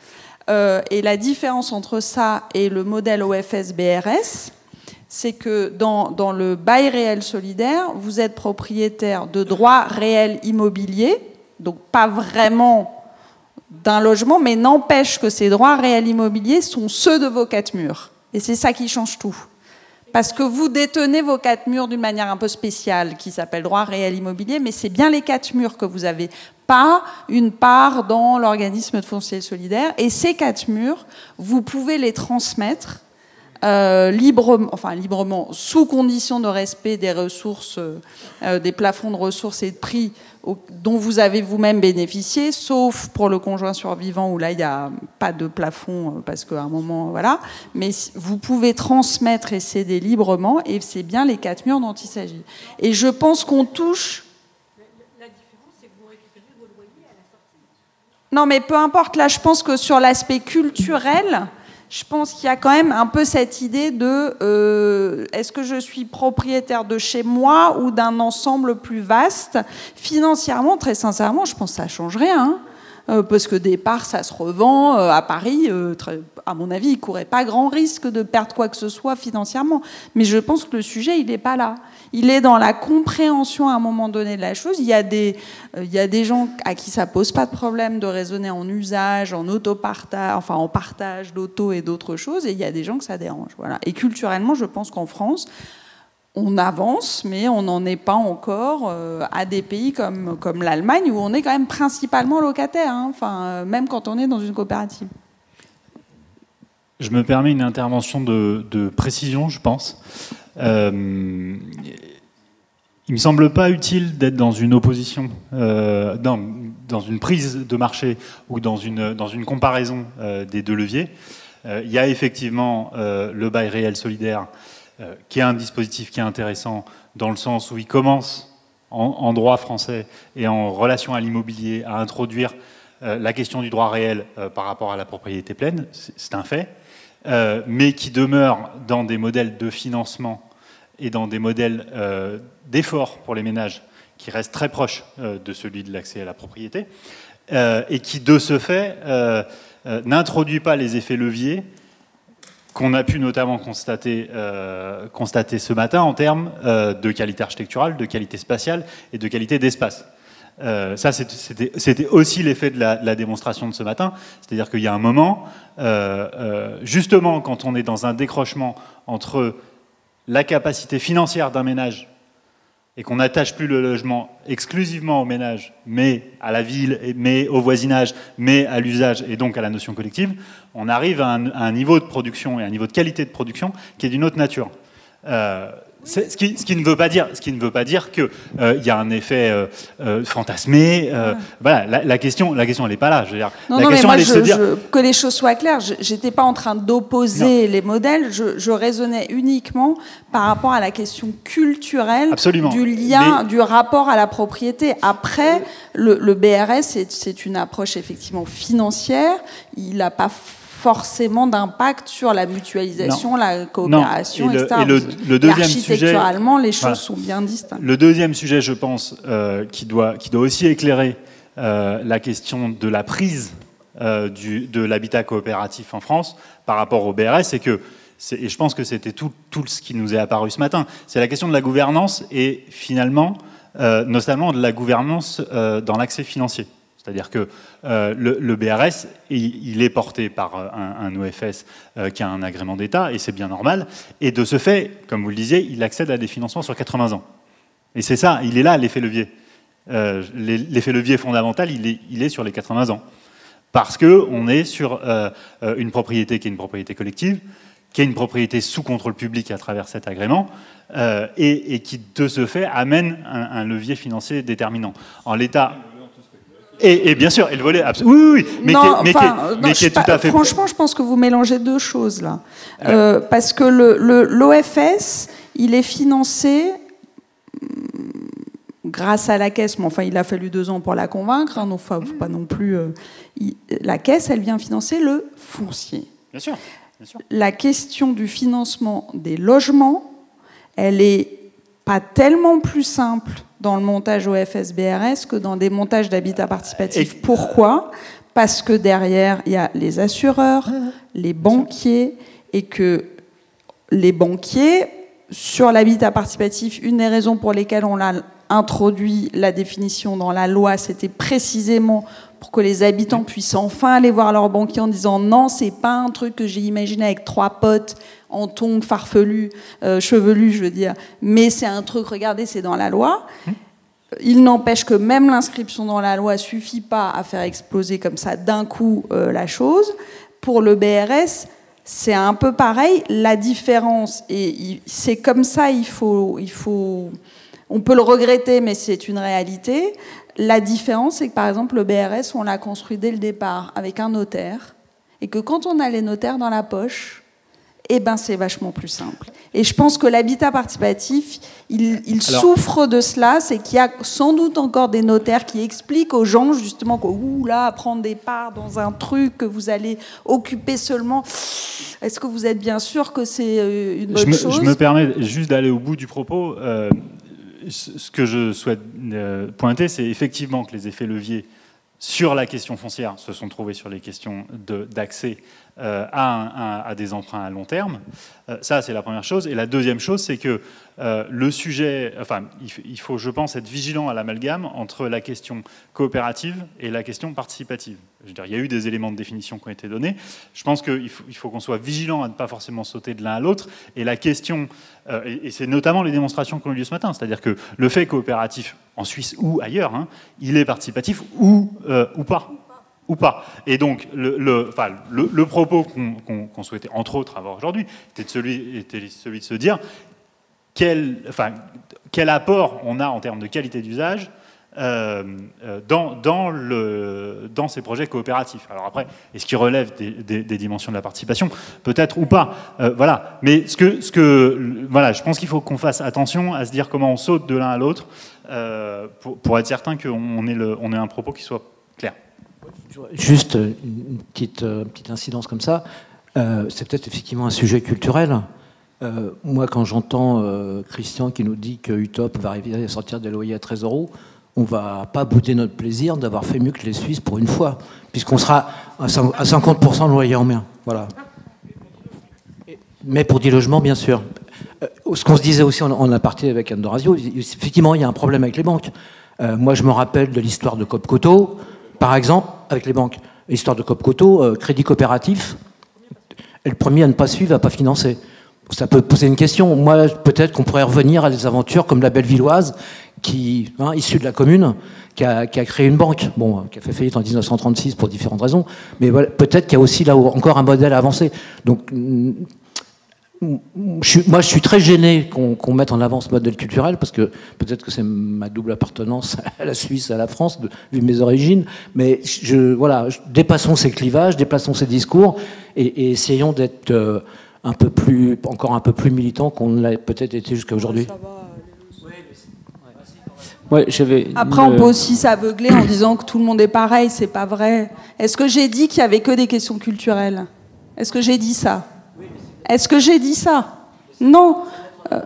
Euh, et la différence entre ça et le modèle OFS-BRS, c'est que dans, dans, le bail réel solidaire, vous êtes propriétaire de droits réels immobiliers, donc pas vraiment d'un logement, mais n'empêche que ces droits réels immobiliers sont ceux de vos quatre murs. Et c'est ça qui change tout. Parce que vous détenez vos quatre murs d'une manière un peu spéciale, qui s'appelle droit réel immobilier, mais c'est bien les quatre murs que vous avez, pas une part dans l'organisme de foncier solidaire. Et ces quatre murs, vous pouvez les transmettre euh, librement, enfin librement, sous condition de respect des ressources, euh, des plafonds de ressources et de prix dont vous avez vous-même bénéficié, sauf pour le conjoint survivant où là il n'y a pas de plafond euh, parce qu'à un moment voilà. Mais vous pouvez transmettre et céder librement et c'est bien les quatre murs dont il s'agit. Et je pense qu'on touche. La différence, c'est que vous récupérez vos loyers à la sortie. Non, mais peu importe. Là, je pense que sur l'aspect culturel je pense qu'il y a quand même un peu cette idée de euh, est-ce que je suis propriétaire de chez moi ou d'un ensemble plus vaste? Financièrement, très sincèrement, je pense que ça change rien. Hein. Euh, parce que des parts, ça se revend euh, à Paris. à mon avis, il courait pas grand risque de perdre quoi que ce soit financièrement. Mais je pense que le sujet, il n'est pas là il est dans la compréhension à un moment donné de la chose. Il y a des, euh, il y a des gens à qui ça pose pas de problème de raisonner en usage, en autopartage, enfin en partage d'auto et d'autres choses, et il y a des gens que ça dérange. Voilà. Et culturellement, je pense qu'en France, on avance, mais on n'en est pas encore euh, à des pays comme, l'Allemagne où on est quand même principalement locataire, hein. enfin, euh, même quand on est dans une coopérative. Je me permets une intervention de précision, je pense. Euh, il me semble pas utile d'être dans une opposition, euh, dans, dans, une prise de marché ou dans une, dans une comparaison euh, des deux leviers. Euh, il y a effectivement le bail réel solidaire, qui est un dispositif qui est intéressant dans le sens où il commence en, droit français et en relation à l'immobilier à introduire la question du droit réel par rapport à la propriété pleine, c'est un fait. Euh, mais qui demeure dans des modèles de financement et dans des modèles euh, d'effort pour les ménages qui restent très proches euh, de celui de l'accès à la propriété, et qui, de ce fait, n'introduit pas les effets leviers qu'on a pu notamment constater ce matin en termes de qualité architecturale, de qualité spatiale et de qualité d'espace. Euh, ça, c'était aussi l'effet de, la, démonstration de ce matin. C'est-à-dire qu'il y a un moment, euh, euh, justement, quand on est dans un décrochement entre la capacité financière d'un ménage et qu'on n'attache plus le logement exclusivement au ménage, mais à la ville, mais au voisinage, mais à l'usage et donc à la notion collective, on arrive à un, niveau de production et un niveau de qualité de production qui est d'une autre nature. Ce qui, ce qui, ne veut pas dire, ce qui ne veut pas dire que euh, il y a un effet euh, euh, fantasmé. Euh, voilà, la, la, question, la question, elle n'est pas là. Je veux dire, non, la non, question, mais moi, elle est je, de se dire. je- que les choses soient claires. Je- J'étais pas en train d'opposer les modèles. Je, je raisonnais uniquement par rapport à la question culturelle Absolument. du lien, Mais- du rapport à la propriété. Après, le, le BRS, c'est une approche effectivement financière. Il n'a pas forcément d'impact sur la mutualisation, la coopération, Et etc. et le- le deuxième Architecturalement, les choses Voilà. sont bien distinctes. Le deuxième sujet, je pense, euh, qui, doit, qui doit aussi éclairer euh, la question de la prise euh, du, de l'habitat coopératif en France par rapport au BRS, c'est que, et je pense que c'était tout, tout ce qui nous est apparu ce matin, c'est la question de la gouvernance et finalement, notamment de la gouvernance dans l'accès financier. C'est-à-dire que euh, le, BRS, il, est porté par euh, un, OFS euh, qui a un agrément d'État, et c'est bien normal. Et de ce fait, comme vous le disiez, il accède à des financements sur 80 ans. Et c'est ça, il est là l'effet levier. L'e- l'effet levier fondamental, il est, sur les 80 ans. Parce qu'on est sur une propriété qui est une propriété collective, qui est une propriété sous contrôle public à travers cet agrément, et, et qui, de ce fait, amène un, un levier financier déterminant. En l'état. Et, et bien sûr, et le volet. abso- Oui, oui, oui, mais Non, qui est, mais qui est- enfin, non, mais je qui sais est tout pas- à fait. Franchement, je pense que vous mélangez deux choses là. Euh, parce que le- le- l'OFS, il est financé hum, grâce à la caisse, mais enfin, il a fallu deux ans pour la convaincre. Hein, faut, faut pas non plus. euh, il- la caisse, elle vient financer le foncier. Bien sûr, bien sûr. La question du financement des logements, elle est pas tellement plus simple dans le montage OFS-BRS que dans des montages d'habitat participatif. Et- Pourquoi? Parce que derrière, il y a les assureurs, les banquiers, et que les banquiers, sur l'habitat participatif, une des raisons pour lesquelles on a introduit la définition dans la loi, c'était précisément pour que les habitants puissent enfin aller voir leur banquier en disant non, c'est pas un truc que j'ai imaginé avec trois potes en tongs farfelus, euh, chevelus, je veux dire, mais c'est un truc, regardez, c'est dans la loi. Il n'empêche que même l'inscription dans la loi suffit pas à faire exploser comme ça d'un coup euh, la chose. Pour le BRS, c'est un peu pareil. La différence, et c'est comme ça, il faut, il faut, on peut le regretter, mais c'est une réalité. La différence, c'est que par exemple, le BRS, on l'a construit dès le départ avec un notaire, et que quand on a les notaires dans la poche, eh ben c'est vachement plus simple. Et je pense que l'habitat participatif, il, il Alors- souffre de cela, c'est qu'il y a sans doute encore des notaires qui expliquent aux gens justement que ouh là, prendre des parts dans un truc que vous allez occuper seulement, est-ce que vous êtes bien sûr que c'est euh, une bonne je me, chose? je me permets juste d'aller au bout du propos. Euh, ce que je souhaite euh, pointer, c'est effectivement que les effets leviers sur la question foncière se sont trouvés sur les questions de- d'accès euh, à, des emprunts à long terme. Euh, ça, c'est la première chose. Et la deuxième chose, c'est que euh, le sujet, enfin, il, faut, je pense, être vigilant à l'amalgame entre la question coopérative et la question participative. Je veux dire, il y a eu des éléments de définition qui ont été donnés. Je pense qu'il faut, qu'on soit vigilant à ne pas forcément sauter de l'un à l'autre. Et la question, et, c'est notamment les démonstrations qui ont eu lieu ce matin, c'est-à-dire que le fait coopératif en Suisse ou ailleurs, hein, il est participatif ou, ou pas ou pas. Et donc, le, le, propos qu'on souhaitait, entre autres, avoir aujourd'hui, était, celui, de se dire quel, enfin, quel apport on a en termes de qualité d'usage euh, euh, dans, ces projets coopératifs. Alors après, est-ce qu'ils relèvent des, dimensions de la participation? Peut-être ou pas. Euh, voilà. Mais ce que, ce que, voilà, je pense qu'il faut qu'on fasse attention à se dire comment on saute de l'un à l'autre pour, pour être certain qu'on ait, on ait un propos qui soit clair. Juste une petite, euh, petite incidence comme ça. Euh, c'est peut-être effectivement un sujet culturel. Euh, moi, quand j'entends Christian qui nous dit que Utop va arriver à sortir des loyers à 13 euros, on va pas bouder notre plaisir d'avoir fait mieux que les Suisses pour une fois, puisqu'on sera à cin- à 50% de loyer en mer. Mais pour 10 logements, bien sûr. Ce qu'on se disait aussi en, en aparté avec Anne effectivement, il y a un problème avec les banques. Moi, je me rappelle de l'histoire de Copcoto, par exemple, avec les banques. L'histoire de Copcoto, euh, crédit coopératif, et le premier à ne pas suivre, à pas financer. Ça peut poser une question. Moi, peut-être qu'on pourrait revenir à des aventures comme la Bellevilloise, qui, hein, issue de la commune, qui a, créé une banque, bon, qui a fait faillite en 1936 pour différentes raisons, mais peut-être qu'il y a aussi là encore un modèle à avancer. Donc, moi, je suis très gêné qu'on mette en avant ce modèle culturel parce que peut-être que c'est ma double appartenance (laughs) à la Suisse, à la France, vu mes origines. Mais je, voilà, dépassons ces clivages, dépassons ces discours et, essayons d'être euh, un peu plus, encore un peu plus militants qu'on l'a peut-être été jusqu'à aujourd'hui. Après, on peut aussi s'aveugler en disant que tout le monde est pareil, c'est pas vrai. Est-ce que j'ai dit qu'il y avait que des questions culturelles? Est-ce que j'ai dit ça? Est-ce que j'ai dit ça? Non. Euh,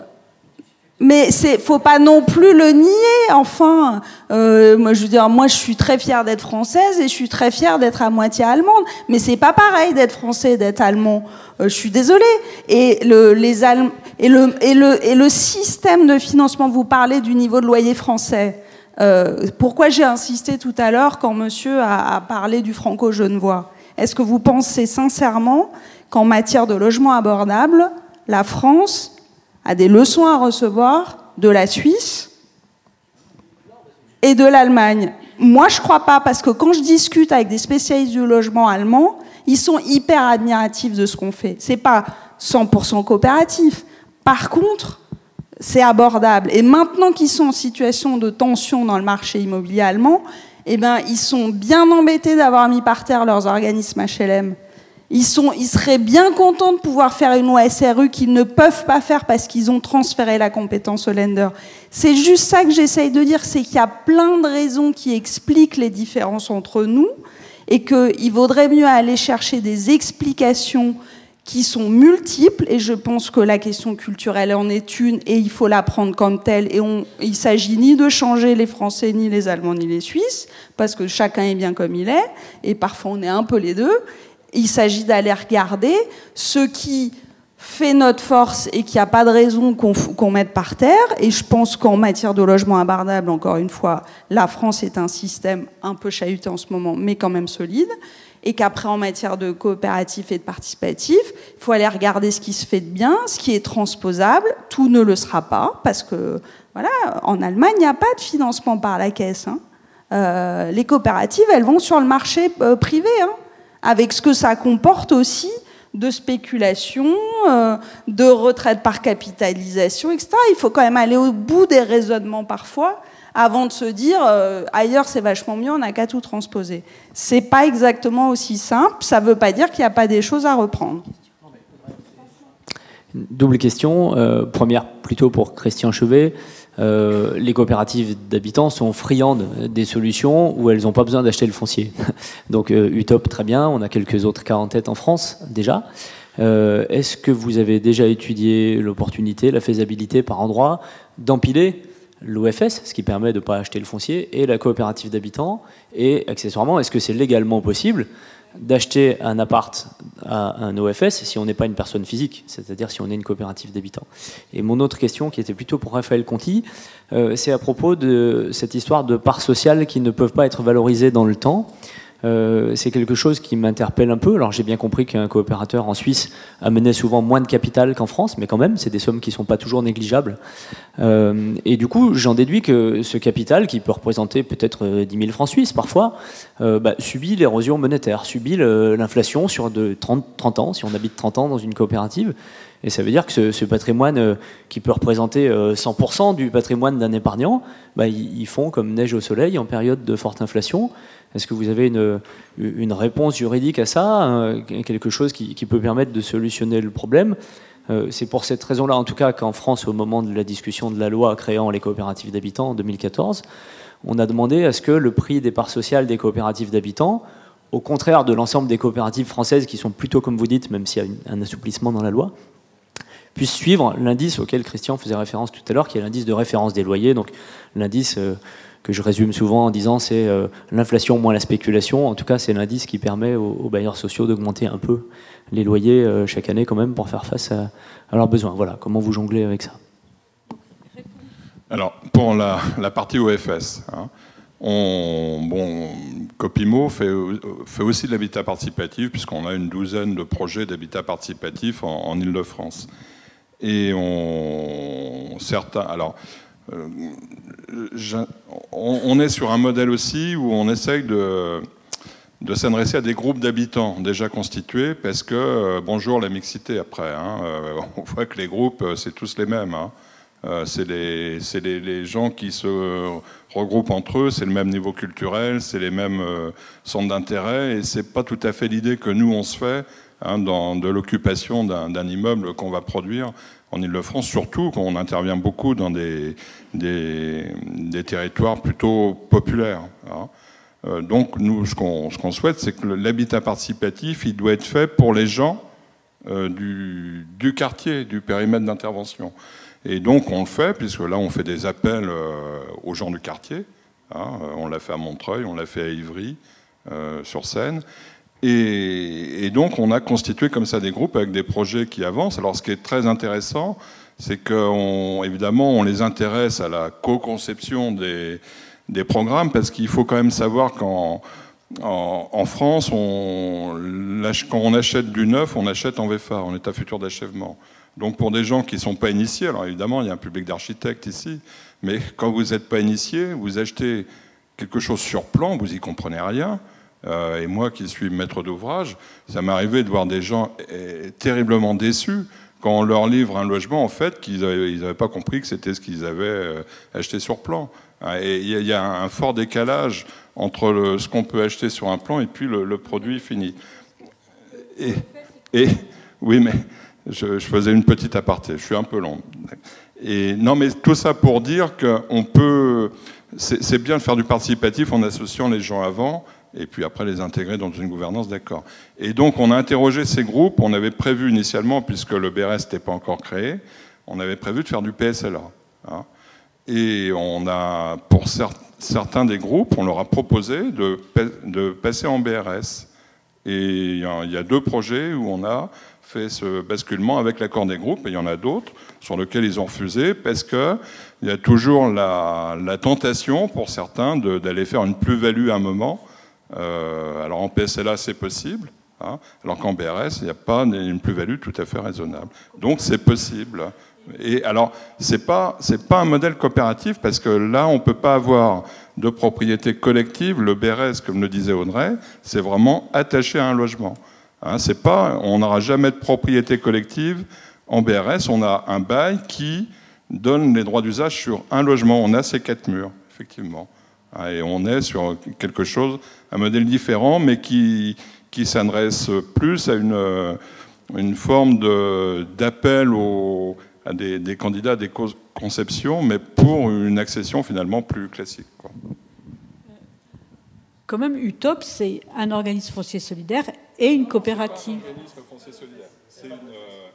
mais c'est, faut pas non plus le nier. Enfin, euh, moi, je veux dire, moi, je suis très fière d'être française et je suis très fière d'être à moitié allemande. Mais c'est pas pareil d'être français d'être allemand. Euh, je suis désolée. Et le, les et le, système de financement, vous parlez du niveau de loyer français. Pourquoi j'ai insisté tout à l'heure quand monsieur a, a parlé du franco-genevois? Est-ce que vous pensez sincèrement qu'en matière de logement abordable, la France a des leçons à recevoir de la Suisse et de l'Allemagne. Moi, je ne crois pas, parce que quand je discute avec des spécialistes du logement allemand, ils sont hyper admiratifs de ce qu'on fait. C'est pas 100% coopératif. Par contre, c'est abordable. Et maintenant qu'ils sont en situation de tension dans le marché immobilier allemand, eh ben, ils sont bien embêtés d'avoir mis par terre leurs organismes HLM. Ils, seraient bien contents de pouvoir faire une loi SRU qu'ils ne peuvent pas faire parce qu'ils ont transféré la compétence au lender. C'est juste ça que j'essaye de dire, c'est qu'il y a plein de raisons qui expliquent les différences entre nous et qu'il vaudrait mieux aller chercher des explications qui sont multiples, et je pense que la question culturelle en est une, et il faut la prendre comme telle, et on, il s'agit ni de changer les Français, ni les Allemands, ni les Suisses, parce que chacun est bien comme il est, et parfois on est un peu les deux, il s'agit d'aller regarder ce qui fait notre force et qu'il n'y a pas de raison qu'on mette par terre. Et je pense qu'en matière de logement abordable, encore une fois, la France est un système un peu chahuté en ce moment, mais quand même solide. Et qu'après, en matière de coopératif et de participatif, il faut aller regarder ce qui se fait de bien, ce qui est transposable. Tout ne le sera pas, parce que, voilà, en Allemagne, il n'y a pas de financement par la caisse. Hein. Euh, les coopératives, elles vont sur le marché euh, privé. Hein avec ce que ça comporte aussi de spéculation, euh, de retraite par capitalisation, etc. Il faut quand même aller au bout des raisonnements parfois avant de se dire euh, ailleurs c'est vachement mieux, on n'a qu'à tout transposer. C'est pas exactement aussi simple. Ça ne veut pas dire qu'il n'y a pas des choses à reprendre. Double question. Euh, première plutôt pour Christian Chevet. Euh, les coopératives d'habitants sont friandes des solutions où elles n'ont pas besoin d'acheter le foncier. (laughs) Donc euh, Utop, très bien, on a quelques autres cas en tête en France déjà. Euh, est-ce que vous avez déjà étudié l'opportunité, la faisabilité par endroit d'empiler l'OFS, ce qui permet de ne pas acheter le foncier, et la coopérative d'habitants? Et accessoirement, est-ce que c'est légalement possible d'acheter un appart à un OFS si on n'est pas une personne physique, c'est-à-dire si on est une coopérative d'habitants. Et mon autre question, qui était plutôt pour Raphaël Conti, euh, c'est à propos de cette histoire de parts sociales qui ne peuvent pas être valorisées dans le temps. Euh, c'est quelque chose qui m'interpelle un peu. Alors j'ai bien compris qu'un coopérateur en Suisse amenait souvent moins de capital qu'en France, mais quand même, c'est des sommes qui ne sont pas toujours négligeables. Euh, et du coup, j'en déduis que ce capital, qui peut représenter peut-être 10 000 francs suisses parfois, euh, bah, subit l'érosion monétaire, subit l'inflation sur de 30, 30 ans, si on habite 30 ans dans une coopérative. Et ça veut dire que ce, patrimoine qui peut représenter 100% du patrimoine d'un épargnant, bah, ils font comme neige au soleil en période de forte inflation. Est-ce que vous avez une, réponse juridique à ça, euh, quelque chose qui, peut permettre de solutionner le problème? Euh, C'est pour cette raison-là, en tout cas, qu'en France, au moment de la discussion de la loi créant les coopératives d'habitants en 2014, on a demandé à ce que le prix des parts sociales des coopératives d'habitants, au contraire de l'ensemble des coopératives françaises qui sont plutôt, comme vous dites, même s'il y a un assouplissement dans la loi, puisse suivre l'indice auquel Christian faisait référence tout à l'heure, qui est l'indice de référence des loyers, donc l'indice euh, que je résume souvent en disant c'est euh, l'inflation moins la spéculation. En tout cas, c'est l'indice qui permet aux, bailleurs sociaux d'augmenter un peu les loyers euh, chaque année quand même pour faire face à, leurs besoins. Voilà, comment vous jonglez avec ça? Alors, pour la, partie OFS, hein, on, bon, Copimo fait, aussi de l'habitat participatif, puisqu'on a une douzaine de projets d'habitat participatif en, en Ile-de-France. Et on, certains, alors, euh, on est sur un modèle aussi où on essaye de, s'adresser à des groupes d'habitants déjà constitués, parce que, euh, bonjour la mixité après, hein, euh, on voit que les groupes, c'est tous les mêmes. Hein. c'est les, les, les, gens qui se regroupent entre eux, c'est le même niveau culturel, c'est les mêmes centres d'intérêt, et c'est pas tout à fait l'idée que nous on se fait hein, dans, de l'occupation d'un immeuble qu'on va produire en Ile-de-France, surtout quand on intervient beaucoup dans des, des, territoires plutôt populaires. Hein. Euh, donc nous, ce qu'on souhaite, c'est que l'habitat participatif, il doit être fait pour les gens euh, du, quartier, du périmètre d'intervention. Et donc on le fait, puisque là on fait des appels euh, aux gens du quartier. Hein, on l'a fait à Montreuil, on l'a fait à Ivry, sur Seine. Et, donc on a constitué comme ça des groupes avec des projets qui avancent. Alors ce qui est très intéressant, c'est qu'évidemment on les intéresse à la co-conception des, programmes, parce qu'il faut quand même savoir qu'en en, France, on, quand on achète du neuf, on achète en VFA, en état futur d'achèvement. Donc pour des gens qui ne sont pas initiés, alors évidemment il y a un public d'architectes ici, mais quand vous n'êtes pas initié, vous achetez quelque chose sur plan, vous y comprenez rien. Euh, et moi qui suis maître d'ouvrage, ça m'est arrivé de voir des gens eh, terriblement déçus quand on leur livre un logement, en fait, qu'ils n'avaient pas compris que c'était ce qu'ils avaient euh, acheté sur plan. Ah, et il y, a un fort décalage entre ce qu'on peut acheter sur un plan et puis le, produit fini. Et, oui, mais je, faisais une petite aparté. Je suis un peu long. Et non, mais tout ça pour dire qu'on peut. C'est bien de faire du participatif en associant les gens avant et puis après les intégrer dans une gouvernance, d'accord. Et donc on a interrogé ces groupes, on avait prévu initialement, puisque le BRS n'était pas encore créé, on avait prévu de faire du PSLA. Hein. Et on a, pour certains des groupes, on leur a proposé de, de passer en BRS. Et il y, a deux projets où on a fait ce basculement avec l'accord des groupes, et il y en a d'autres sur lesquels ils ont refusé, parce qu'il y a toujours la, tentation pour certains d'aller faire une plus-value à un moment. Euh, alors en PSLA, c'est possible, hein, alors qu'en BRS, il n'y a pas une plus-value tout à fait raisonnable. Donc c'est possible. Et alors, ce n'est pas, pas un modèle coopératif parce que là, on ne peut pas avoir de propriété collective. Le BRS, comme le disait Audrey, c'est vraiment attaché à un logement. Hein, pas, on n'aura jamais de propriété collective en BRS. On a un bail qui donne les droits d'usage sur un logement. On a ces quatre murs, effectivement. Hein, et on est sur quelque chose, un modèle différent, mais qui, qui s'adresse plus à une, une forme d'appel au à des, candidats à des conceptions, mais pour une accession finalement plus classique. Quand même, UTOP, c'est un organisme foncier solidaire et une coopérative. Une, euh,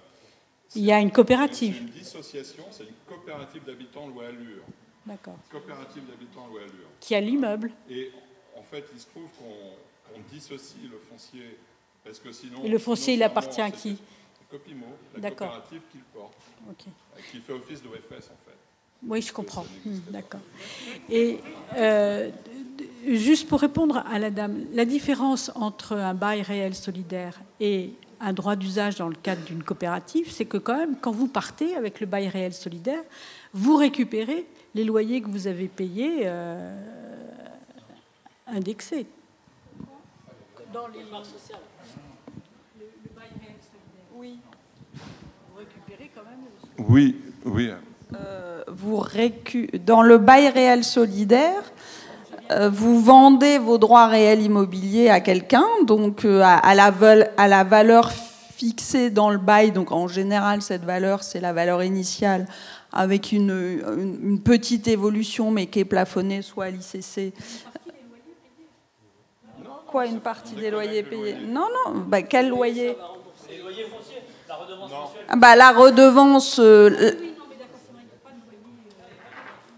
Il y a une coopérative. C'est une dissociation, c'est une coopérative d'habitants loi Allure. D'accord. Coopérative d'habitants loi Allure. Qui a l'immeuble. Et en fait, il se trouve qu'on dissocie le foncier parce que sinon. Et le foncier, il appartient à qui Copimo, la coopérative qu'il porte. Qui fait office d'OFS en fait. Oui, je comprends. Hmm, d'accord. Et euh, juste pour répondre à la dame, la différence entre un bail réel solidaire et un droit d'usage dans le cadre d'une coopérative, c'est que quand même, quand vous partez avec le bail réel solidaire, vous récupérez les loyers que vous avez payés euh, indexés. Dans les sociales. Oui. Oui, oui. Euh, vous Dans le bail réel solidaire, euh, vous vendez vos droits réels immobiliers à quelqu'un, donc euh, à, la à, la valeur fixée dans le bail. Donc en général, cette valeur, c'est la valeur initiale avec une, petite évolution, mais qui est plafonnée soit à l'ICC. Quoi, une partie des loyers payés? Non, non. Bah, quel loyer? Les loyers fonciers. La redevance ah bah, La redevance. Euh,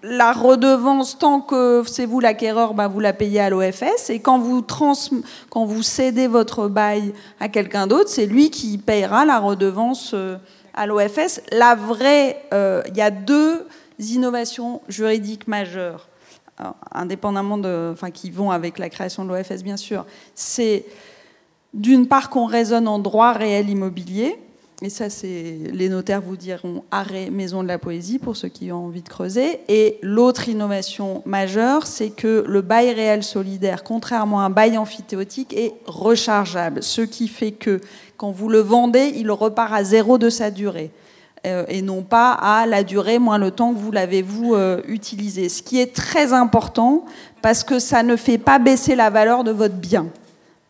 la redevance, tant que c'est vous l'acquéreur, bah, vous la payez à l'OFS. Et quand vous, trans, quand vous cédez votre bail à quelqu'un d'autre, c'est lui qui payera la redevance euh, à l'OFS. La vraie, euh, il y a deux innovations juridiques majeures, indépendamment de, enfin, qui vont avec la création de l'OFS, bien sûr. C'est d'une part qu'on raisonne en droit réel immobilier et ça, c'est les notaires vous diront arrêt maison de la poésie pour ceux qui ont envie de creuser. Et l'autre innovation majeure, c'est que le bail réel solidaire, contrairement à un bail amphithéotique, est rechargeable. Ce qui fait que quand vous le vendez, il repart à zéro de sa durée. Euh, et non pas à la durée moins le temps que vous l'avez vous euh, utilisé. Ce qui est très important parce que ça ne fait pas baisser la valeur de votre bien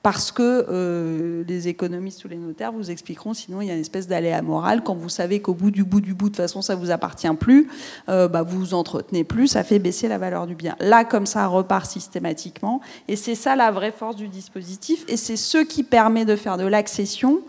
parce que euh, les économistes ou les notaires vous expliqueront, sinon il y a une espèce d'aléa moral. Quand vous savez qu'au bout du bout du bout, de toute façon, ça vous appartient plus, euh, bah, vous vous entretenez plus, ça fait baisser la valeur du bien. Là, comme ça, repart systématiquement. Et c'est ça la vraie force du dispositif. Et c'est ce qui permet de faire de l'accession,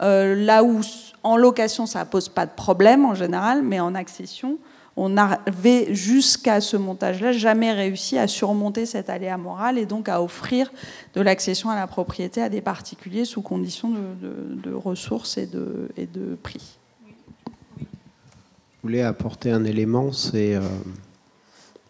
euh, là où en location, ça pose pas de problème en général, mais en accession, on n'avait jusqu'à ce montage-là jamais réussi à surmonter cet aléa moral et donc à offrir de l'accession à la propriété à des particuliers sous conditions de, ressources et de, prix. Je voulais apporter un élément, c'est euh,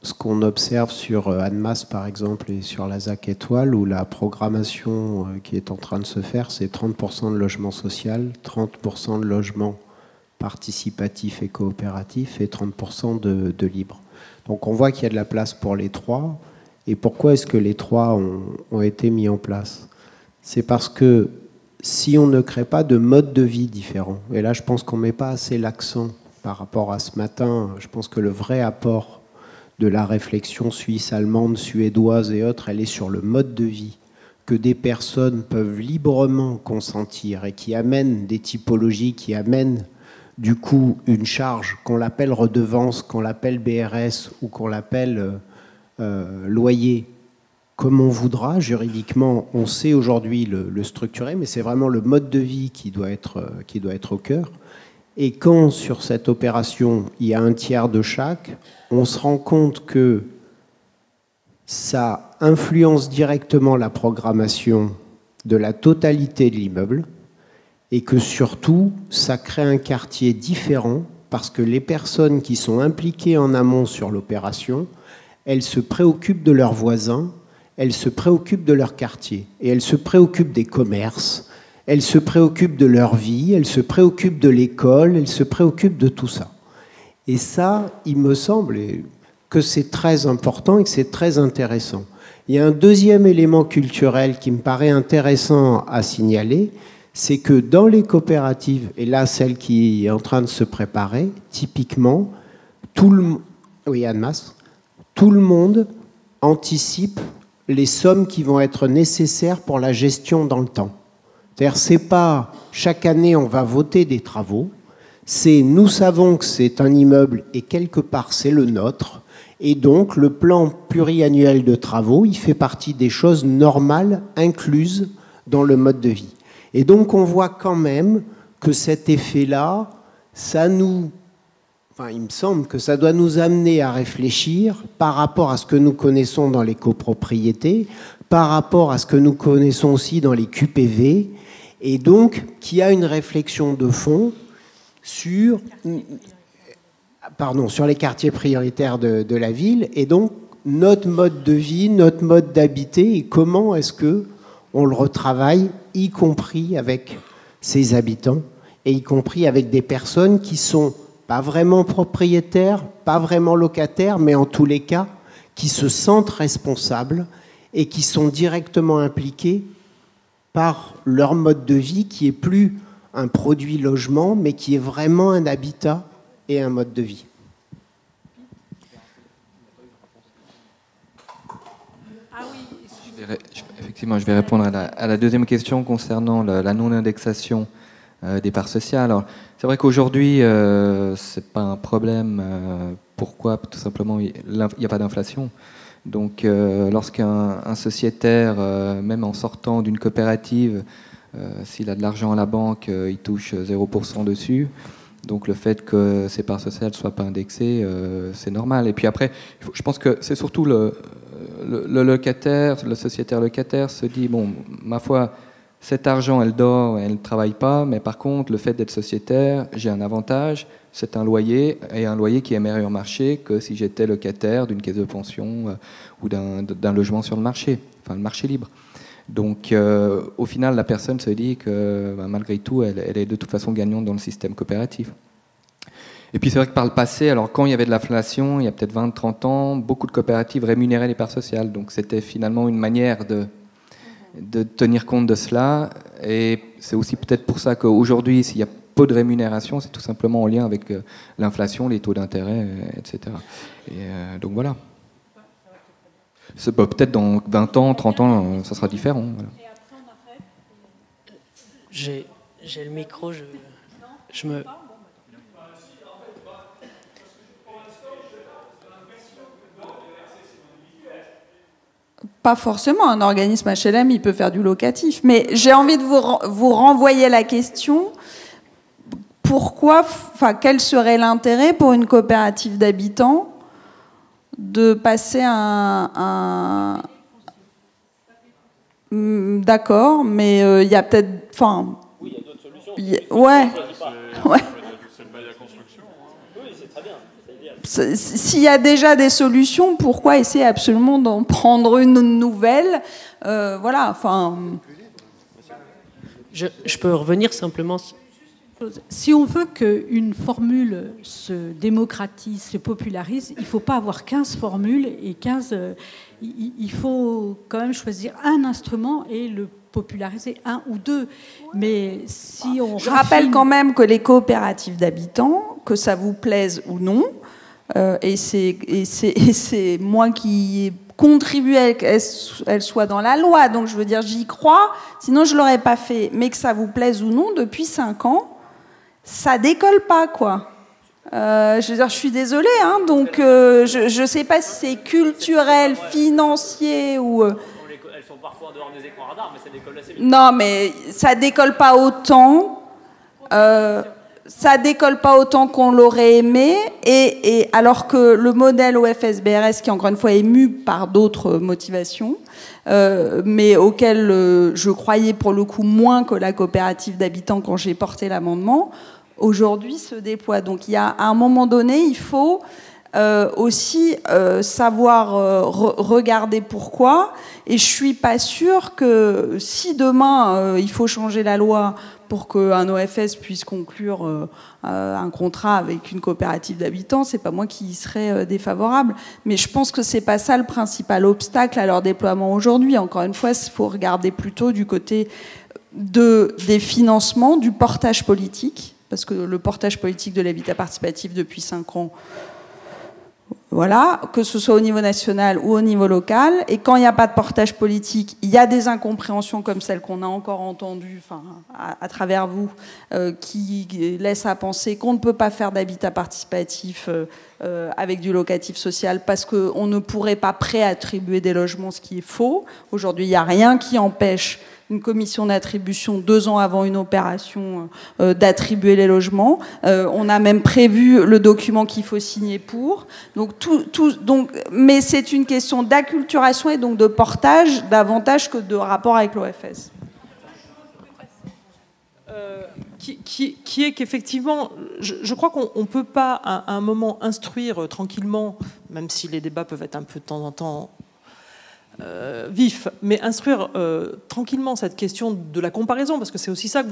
ce qu'on observe sur euh, Annemasse par exemple et sur la ZAC Étoile où la programmation euh, qui est en train de se faire, c'est 30% de logement social, 30% de logement participatif et coopératif et 30% de, de, libre. Donc on voit qu'il y a de la place pour les trois. Et pourquoi est-ce que les trois ont, été mis en place? C'est parce que si on ne crée pas de mode de vie différent, et là je pense qu'on ne met pas assez l'accent par rapport à ce matin, je pense que le vrai apport de la réflexion suisse, allemande, suédoise et autres, elle est sur le mode de vie que des personnes peuvent librement consentir et qui amènent des typologies, qui amènent du coup une charge, qu'on l'appelle redevance, qu'on l'appelle BRS ou qu'on l'appelle euh, euh, loyer, comme on voudra. Juridiquement, on sait aujourd'hui le, structurer, mais c'est vraiment le mode de vie qui doit, être, euh, qui doit être au cœur. Et quand sur cette opération, il y a un tiers de chaque, on se rend compte que ça influence directement la programmation de la totalité de l'immeuble et que surtout, ça crée un quartier différent parce que les personnes qui sont impliquées en amont sur l'opération, elles se préoccupent de leurs voisins, elles se préoccupent de leur quartier, et elles se préoccupent des commerces, elles se préoccupent de leur vie, elles se préoccupent de l'école, elles se préoccupent de tout ça. Et ça, il me semble que c'est très important et que c'est très intéressant. Il y a un deuxième élément culturel qui me paraît intéressant à signaler, c'est que dans les coopératives, et là celle qui est en train de se préparer, typiquement, tout le, oui, tout le monde anticipe les sommes qui vont être nécessaires pour la gestion dans le temps. C'est-à-dire, c'est pas chaque année on va voter des travaux, c'est nous savons que c'est un immeuble et quelque part c'est le nôtre, et donc le plan pluriannuel de travaux, il fait partie des choses normales incluses dans le mode de vie. Et donc on voit quand même que cet effet-là, ça nous... Enfin, il me semble que ça doit nous amener à réfléchir par rapport à ce que nous connaissons dans les copropriétés, par rapport à ce que nous connaissons aussi dans les QPV, et donc qu'il y a une réflexion de fond sur, pardon, sur les quartiers prioritaires de, de la ville, et donc notre mode de vie, notre mode d'habiter, et comment est-ce que on le retravaille, y compris avec ses habitants et y compris avec des personnes qui sont pas vraiment propriétaires, pas vraiment locataires, mais en tous les cas, qui se sentent responsables et qui sont directement impliqués par leur mode de vie qui est plus un produit logement, mais qui est vraiment un habitat et un mode de vie. Effectivement, je vais répondre à la, deuxième question concernant la, non-indexation euh, des parts sociales. C'est vrai qu'aujourd'hui, euh, ce n'est pas un problème. Euh, pourquoi? Tout simplement, il n'y a pas d'inflation. Donc, lorsqu'un sociétaire, même en sortant d'une coopérative, s'il a de l'argent à la banque, il touche 0% dessus. Donc le fait que ces parts sociales ne soient pas indexées, c'est normal. Et puis après, je pense que c'est surtout le, le, locataire, le sociétaire locataire se dit bon, ma foi, cet argent, elle dort, elle ne travaille pas, mais par contre, le fait d'être sociétaire, j'ai un avantage, c'est un loyer, et un loyer qui est meilleur marché que si j'étais locataire d'une caisse de pension euh, ou d'un logement sur le marché, enfin le marché libre. Donc, euh, au final, la personne se dit que bah, malgré tout, elle, est de toute façon gagnante dans le système coopératif. Et puis, c'est vrai que par le passé, alors quand il y avait de l'inflation, il y a peut-être 20-30 ans, beaucoup de coopératives rémunéraient les parts sociales. Donc, c'était finalement une manière de, de tenir compte de cela. Et c'est aussi peut-être pour ça qu'aujourd'hui, s'il y a peu de rémunération, c'est tout simplement en lien avec euh, l'inflation, les taux d'intérêt, etc. Et donc voilà. Peut-être dans 20 ans, 30 ans, ça sera différent. J'ai le micro, je, je me... Pas forcément, un organisme HLM, il peut faire du locatif. Mais j'ai envie de vous, vous renvoyer la question pourquoi, enfin, quel serait l'intérêt pour une coopérative d'habitants de passer un. Hmm, d'accord, mais euh, il y a peut-être. Enfin. Oui, il y a d'autres solutions. Ouais. ouais. S'il y a déjà des solutions, pourquoi essayer absolument d'en prendre une nouvelle euh, Voilà, enfin. Je, je, peux revenir simplement si on veut qu'une formule se démocratise, se popularise, il ne faut pas avoir 15 formules et 15. Euh, il faut quand même choisir un instrument et le populariser un ou deux. Mais si on. Je rappelle quand même que les coopératives d'habitants, que ça vous plaise ou non, euh, et c'est moi qui ai contribué à qu'elle soit dans la loi, donc je veux dire, j'y crois, sinon je ne l'aurais pas fait. Mais que ça vous plaise ou non, depuis 5 ans, ça décolle pas, quoi. Euh, je veux dire, je suis désolée, hein, donc euh, je ne sais pas si c'est culturel, financier ou. Euh, elles sont parfois en dehors des écrans radars, mais ça décolle assez vite. Non, mais ça décolle pas autant. ça décolle pas autant qu'on l'aurait aimé, et, et, alors que le modèle OFSBRS, qui encore une fois est mu par d'autres motivations, mais auquel je croyais pour le coup moins que la coopérative d'habitants quand j'ai porté l'amendement, aujourd'hui se déploie. Donc il y a à un moment donné, il faut euh, aussi savoir regarder pourquoi. Et je suis pas sûre que si demain il faut changer la loi pour qu'un OFS puisse conclure euh, euh, un contrat avec une coopérative d'habitants, c'est pas moi qui y serais euh, défavorable. Mais je pense que c'est pas ça le principal obstacle à leur déploiement aujourd'hui. Encore une fois, il faut regarder plutôt du côté de, des financements, du portage politique, parce que le portage politique de l'habitat participatif depuis 5 ans, voilà, que ce soit au niveau national ou au niveau local. Et quand il n'y a pas de portage politique, il y a des incompréhensions comme celles qu'on a encore entendues enfin, à, travers vous, euh, qui laissent à penser qu'on ne peut pas faire d'habitat participatif euh, euh, avec du locatif social parce qu'on ne pourrait pas préattribuer des logements, ce qui est faux. Aujourd'hui, il n'y a rien qui empêche une commission d'attribution deux ans avant une opération euh, d'attribuer les logements. Euh, on a même prévu le document qu'il faut signer pour. Donc, tout, tout, donc, mais c'est une question d'acculturation et donc de portage davantage que de rapport avec l'OFS. Euh, qui, qui, est qu'effectivement, je, crois qu'on ne peut pas à, un moment instruire tranquillement, même si les débats peuvent être un peu de temps en temps euh, vif, mais instruire euh, tranquillement cette question de la comparaison, parce que c'est aussi ça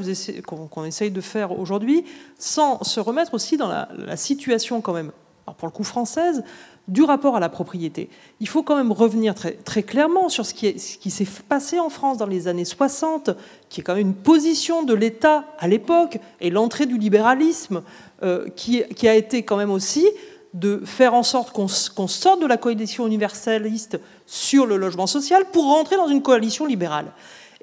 qu'on essaye de faire aujourd'hui, sans se remettre aussi dans la, situation quand même, pour le coup française, du rapport à la propriété. Il faut quand même revenir très, clairement sur ce qui, s'est passé en France dans les années 60, qui est quand même une position de l'État à l'époque, et l'entrée du libéralisme, euh, qui, a été quand même aussi de faire en sorte qu'on sorte de la coalition universaliste sur le logement social pour rentrer dans une coalition libérale.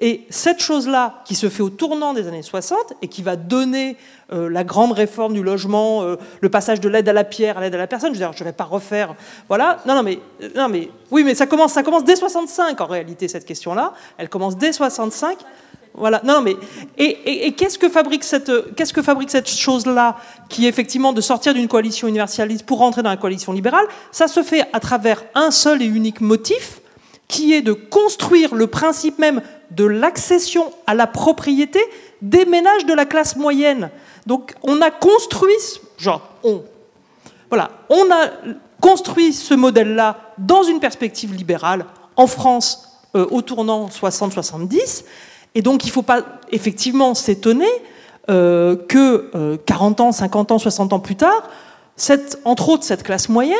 Et cette chose-là, qui se fait au tournant des années 60 et qui va donner euh, la grande réforme du logement, euh, le passage de l'aide à la pierre à l'aide à la personne, je ne vais pas refaire. Voilà. Non, non, mais, non, mais oui, mais ça commence, ça commence dès 65 en réalité, cette question-là. Elle commence dès 65. Voilà. Non, mais et, qu'est-ce que fabrique cette qu'est-ce que fabrique cette chose-là, qui est effectivement de sortir d'une coalition universaliste pour rentrer dans la coalition libérale Ça se fait à travers un seul et unique motif, qui est de construire le principe même de l'accession à la propriété des ménages de la classe moyenne. Donc, on a construit, genre, on, voilà, on a construit ce modèle-là dans une perspective libérale en France au tournant 60-70. Et donc il ne faut pas effectivement s'étonner que 40 ans, 50 ans, 60 ans plus tard, entre autres cette classe moyenne,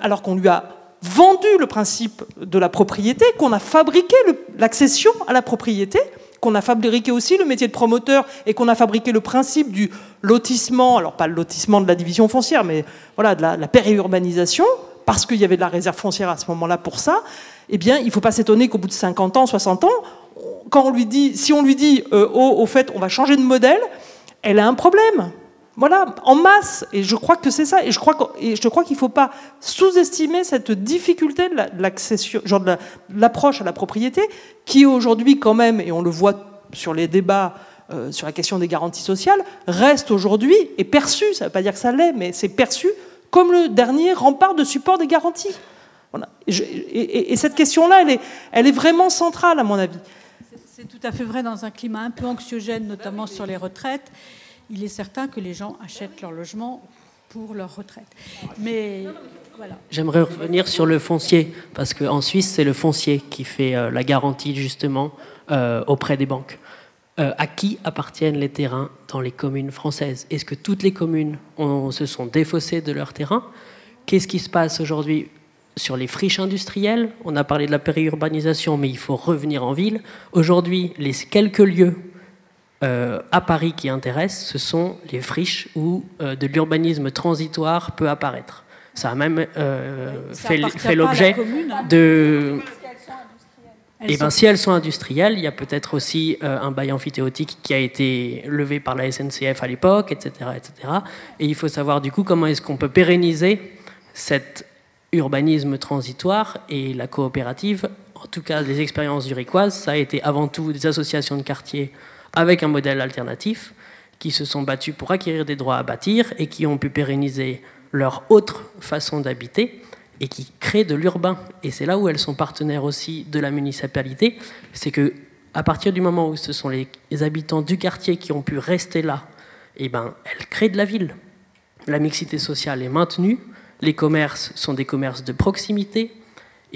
alors qu'on lui a vendu le principe de la propriété, qu'on a fabriqué l'accession à la propriété, qu'on a fabriqué aussi le métier de promoteur et qu'on a fabriqué le principe du lotissement, alors pas le lotissement de la division foncière, mais voilà, de la, périurbanisation, parce qu'il y avait de la réserve foncière à ce moment-là pour ça, eh bien, il ne faut pas s'étonner qu'au bout de 50 ans, 60 ans, quand on lui dit, si on lui dit, euh, au fait, on va changer de modèle, elle a un problème. Voilà, en masse. Et je crois que c'est ça. Et je crois qu'il ne faut pas sous-estimer cette difficulté de l'accession, genre de l'approche à la propriété, qui aujourd'hui, quand même, et on le voit sur les débats euh, sur la question des garanties sociales, reste aujourd'hui et perçu, ça ne veut pas dire que ça l'est, mais c'est perçu comme le dernier rempart de support des garanties. Et, cette question-là, elle est, elle est vraiment centrale, à mon avis. C'est tout à fait vrai dans un climat un peu anxiogène, notamment sur les retraites il est certain que les gens achètent leur logement pour leur retraite. Mais voilà. J'aimerais revenir sur le foncier, parce qu'en Suisse, c'est le foncier qui fait euh, la garantie justement euh, auprès des banques. Euh, à qui appartiennent les terrains dans les communes françaises? Est-ce que toutes les communes se sont défaussées de leurs terrains? Qu'est-ce qui se passe aujourd'hui? Sur les friches industrielles On a parlé de la périurbanisation, mais il faut revenir en ville. Aujourd'hui, les quelques lieux euh, à Paris qui intéresse, ce sont les friches où euh, de l'urbanisme transitoire peut apparaître. Ça a même euh, fait, l'objet hein. de... Et eh bien, si elles sont industrielles, il y a peut-être aussi un bail amphithéotique qui a été levé par la SNCF à l'époque, etc., etc. Et il faut savoir du coup comment est-ce qu'on peut pérenniser cet urbanisme transitoire et la coopérative. En tout cas, les expériences zurichoises, ça a été avant tout des associations de quartiers avec un modèle alternatif, qui se sont battus pour acquérir des droits à bâtir et qui ont pu pérenniser leur autre façon d'habiter et qui créent de l'urbain. Et c'est là où elles sont partenaires aussi de la municipalité, c'est que à partir du moment où ce sont les, habitants du quartier qui ont pu rester là, eh ben, elles créent de la ville. La mixité sociale est maintenue, les commerces sont des commerces de proximité,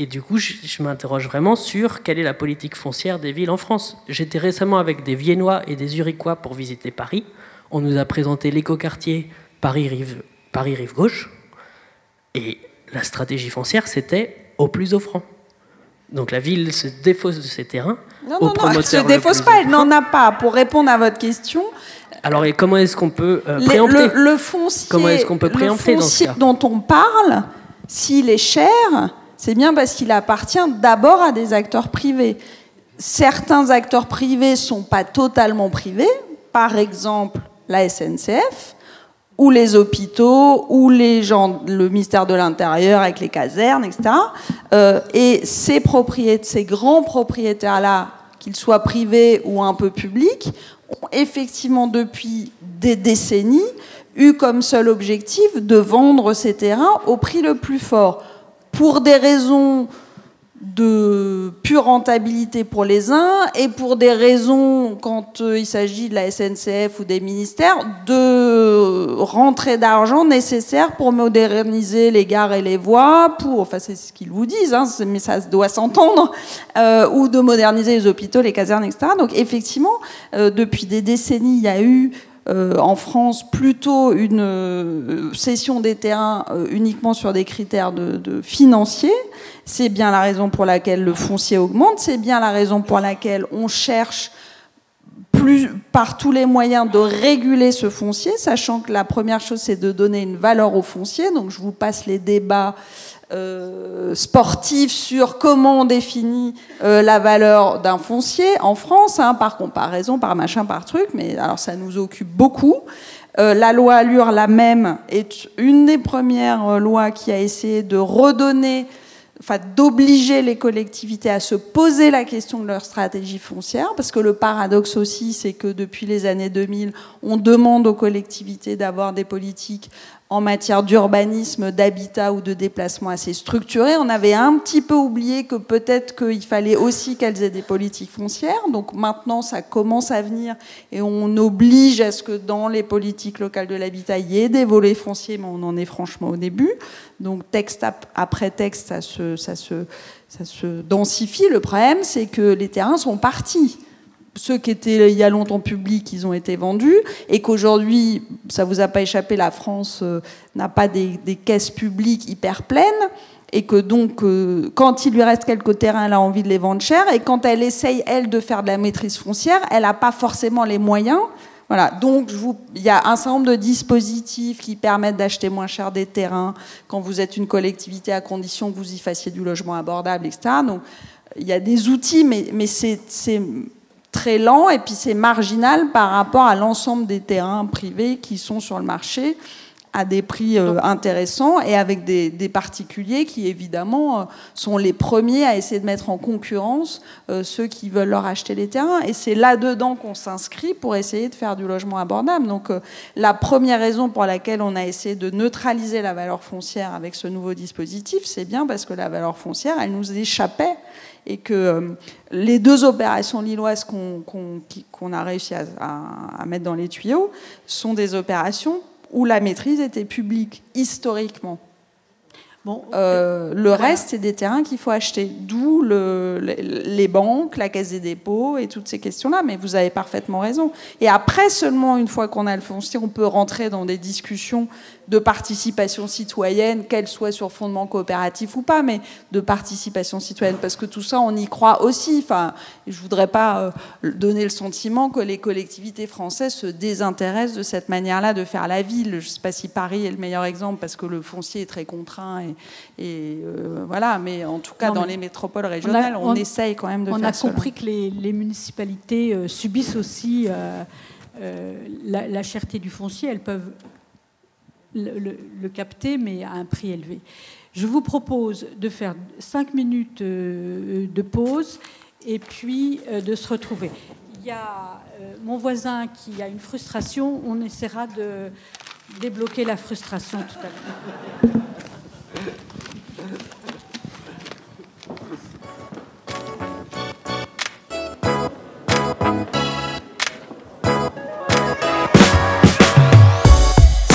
et du coup, je, m'interroge vraiment sur quelle est la politique foncière des villes en France. J'étais récemment avec des Viennois et des Uriquois pour visiter Paris. On nous a présenté l'écoquartier Paris-Rive Paris -Rive Gauche. Et la stratégie foncière, c'était au plus offrant. Donc la ville se défausse de ses terrains. Non, non, non, elle ne se défausse pas, elle n'en a pas. Pour répondre à votre question. Alors, et comment est-ce qu'on peut euh, préempter le, foncier, Comment est-ce qu'on peut préempter le foncier dont on parle, s'il est cher, c'est bien parce qu'il appartient d'abord à des acteurs privés. Certains acteurs privés ne sont pas totalement privés, par exemple la SNCF, ou les hôpitaux, ou les gens, le ministère de l'Intérieur avec les casernes, etc. Euh, et ces propriétaires, ces grands propriétaires-là, qu'ils soient privés ou un peu publics, ont effectivement depuis des décennies eu comme seul objectif de vendre ces terrains au prix le plus fort. Pour des raisons de pure rentabilité pour les uns et pour des raisons, quand euh, il s'agit de la SNCF ou des ministères, de rentrée d'argent nécessaire pour moderniser les gares et les voies, pour, enfin c'est ce qu'ils vous disent, hein, mais ça doit s'entendre, euh, ou de moderniser les hôpitaux, les casernes, etc. Donc effectivement, euh, depuis des décennies, il y a eu en France plutôt une euh, cession des terrains euh, uniquement sur des critères de, financiers. C'est bien la raison pour laquelle le foncier augmente, c'est bien la raison pour laquelle on cherche plus, par tous les moyens de réguler ce foncier, sachant que la première chose, c'est de donner une valeur au foncier. Donc je vous passe les débats euh, sportif sur comment on définit euh, la valeur d'un foncier en France, hein, par comparaison, par machin, par truc, mais alors ça nous occupe beaucoup. Euh, la loi Allure, la même, est une des premières lois qui a essayé de redonner, enfin d'obliger les collectivités à se poser la question de leur stratégie foncière, parce que le paradoxe aussi, c'est que depuis les années 2000, on demande aux collectivités d'avoir des politiques en matière d'urbanisme, d'habitat ou de déplacement assez structuré. On avait un petit peu oublié que peut-être qu'il fallait aussi qu'elles aient des politiques foncières. Donc maintenant, ça commence à venir et on oblige à ce que dans les politiques locales de l'habitat, il y ait des volets fonciers, mais on en est franchement au début. Donc texte après texte, ça se, ça se, ça se densifie. Le problème, c'est que les terrains sont partis ceux qui étaient il y a longtemps publics, ils ont été vendus, et qu'aujourd'hui, ça vous a pas échappé, la France euh, n'a pas des, caisses publiques hyper pleines, et que donc, euh, quand il lui reste quelques terrains, elle a envie de les vendre cher, et quand elle essaye, elle, de faire de la maîtrise foncière, elle n'a pas forcément les moyens. Voilà, donc il y a un certain nombre de dispositifs qui permettent d'acheter moins cher des terrains quand vous êtes une collectivité à condition que vous y fassiez du logement abordable, etc. Donc il y a des outils, mais, mais c'est très lent et puis c'est marginal par rapport à l'ensemble des terrains privés qui sont sur le marché à des prix euh, intéressants et avec des, particuliers qui évidemment euh, sont les premiers à essayer de mettre en concurrence euh, ceux qui veulent leur acheter les terrains. Et c'est là-dedans qu'on s'inscrit pour essayer de faire du logement abordable. Donc la première raison pour laquelle on a essayé de neutraliser la valeur foncière avec ce nouveau dispositif, c'est bien parce que la valeur foncière, elle nous échappait et que euh, les deux opérations lilloises qu'on a réussi à, mettre dans les tuyaux sont des opérations où la maîtrise était publique historiquement. Euh, le reste, c'est des terrains qu'il faut acheter. D'où les banques, la caisse des dépôts et toutes ces questions-là. Mais vous avez parfaitement raison. Et après, seulement une fois qu'on a le foncier, on peut rentrer dans des discussions de participation citoyenne, qu'elle soit sur fondement coopératif ou pas, mais de participation citoyenne, parce que tout ça, on y croit aussi. Enfin, je voudrais pas euh, donner le sentiment que les collectivités françaises se désintéressent de cette manière-là de faire la ville. Je ne sais pas si Paris est le meilleur exemple, parce que le foncier est très contraint, et, euh, voilà. Mais en tout cas, dans les métropoles régionales, on, essaye quand même de faire ça. On a compris que les, municipalités euh, subissent aussi la, la cherté du foncier. Elles peuvent le, capter, mais à un prix élevé. Je vous propose de faire cinq minutes euh, de pause et puis euh, de se retrouver. Il y a euh, mon voisin qui a une frustration, on essaiera de débloquer la frustration tout à l'heure.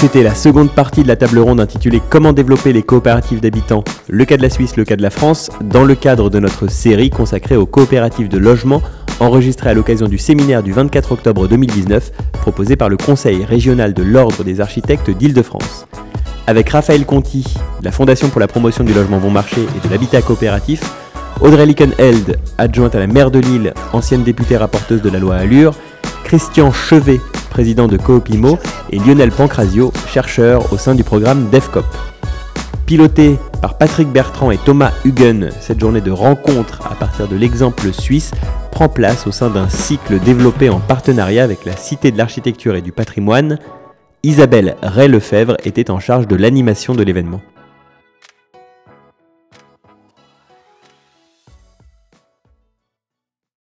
C'était la seconde partie de la table ronde intitulée Comment développer les coopératives d'habitants, le cas de la Suisse, le cas de la France, dans le cadre de notre série consacrée aux coopératives de logement, enregistrée à l'occasion du séminaire du 24 octobre 2019, proposé par le Conseil régional de l'Ordre des architectes d'Île-de-France. Avec Raphaël Conti, la Fondation pour la promotion du logement bon marché et de l'habitat coopératif, Audrey Lickenheld, adjointe à la maire de Lille, ancienne députée rapporteuse de la loi Allure, Christian Chevet, président de Coopimo, et Lionel Pancrazio, chercheur au sein du programme DEFCOP. Piloté par Patrick Bertrand et Thomas Huguen, cette journée de rencontre à partir de l'exemple suisse prend place au sein d'un cycle développé en partenariat avec la Cité de l'Architecture et du Patrimoine. Isabelle Ray-Lefebvre était en charge de l'animation de l'événement.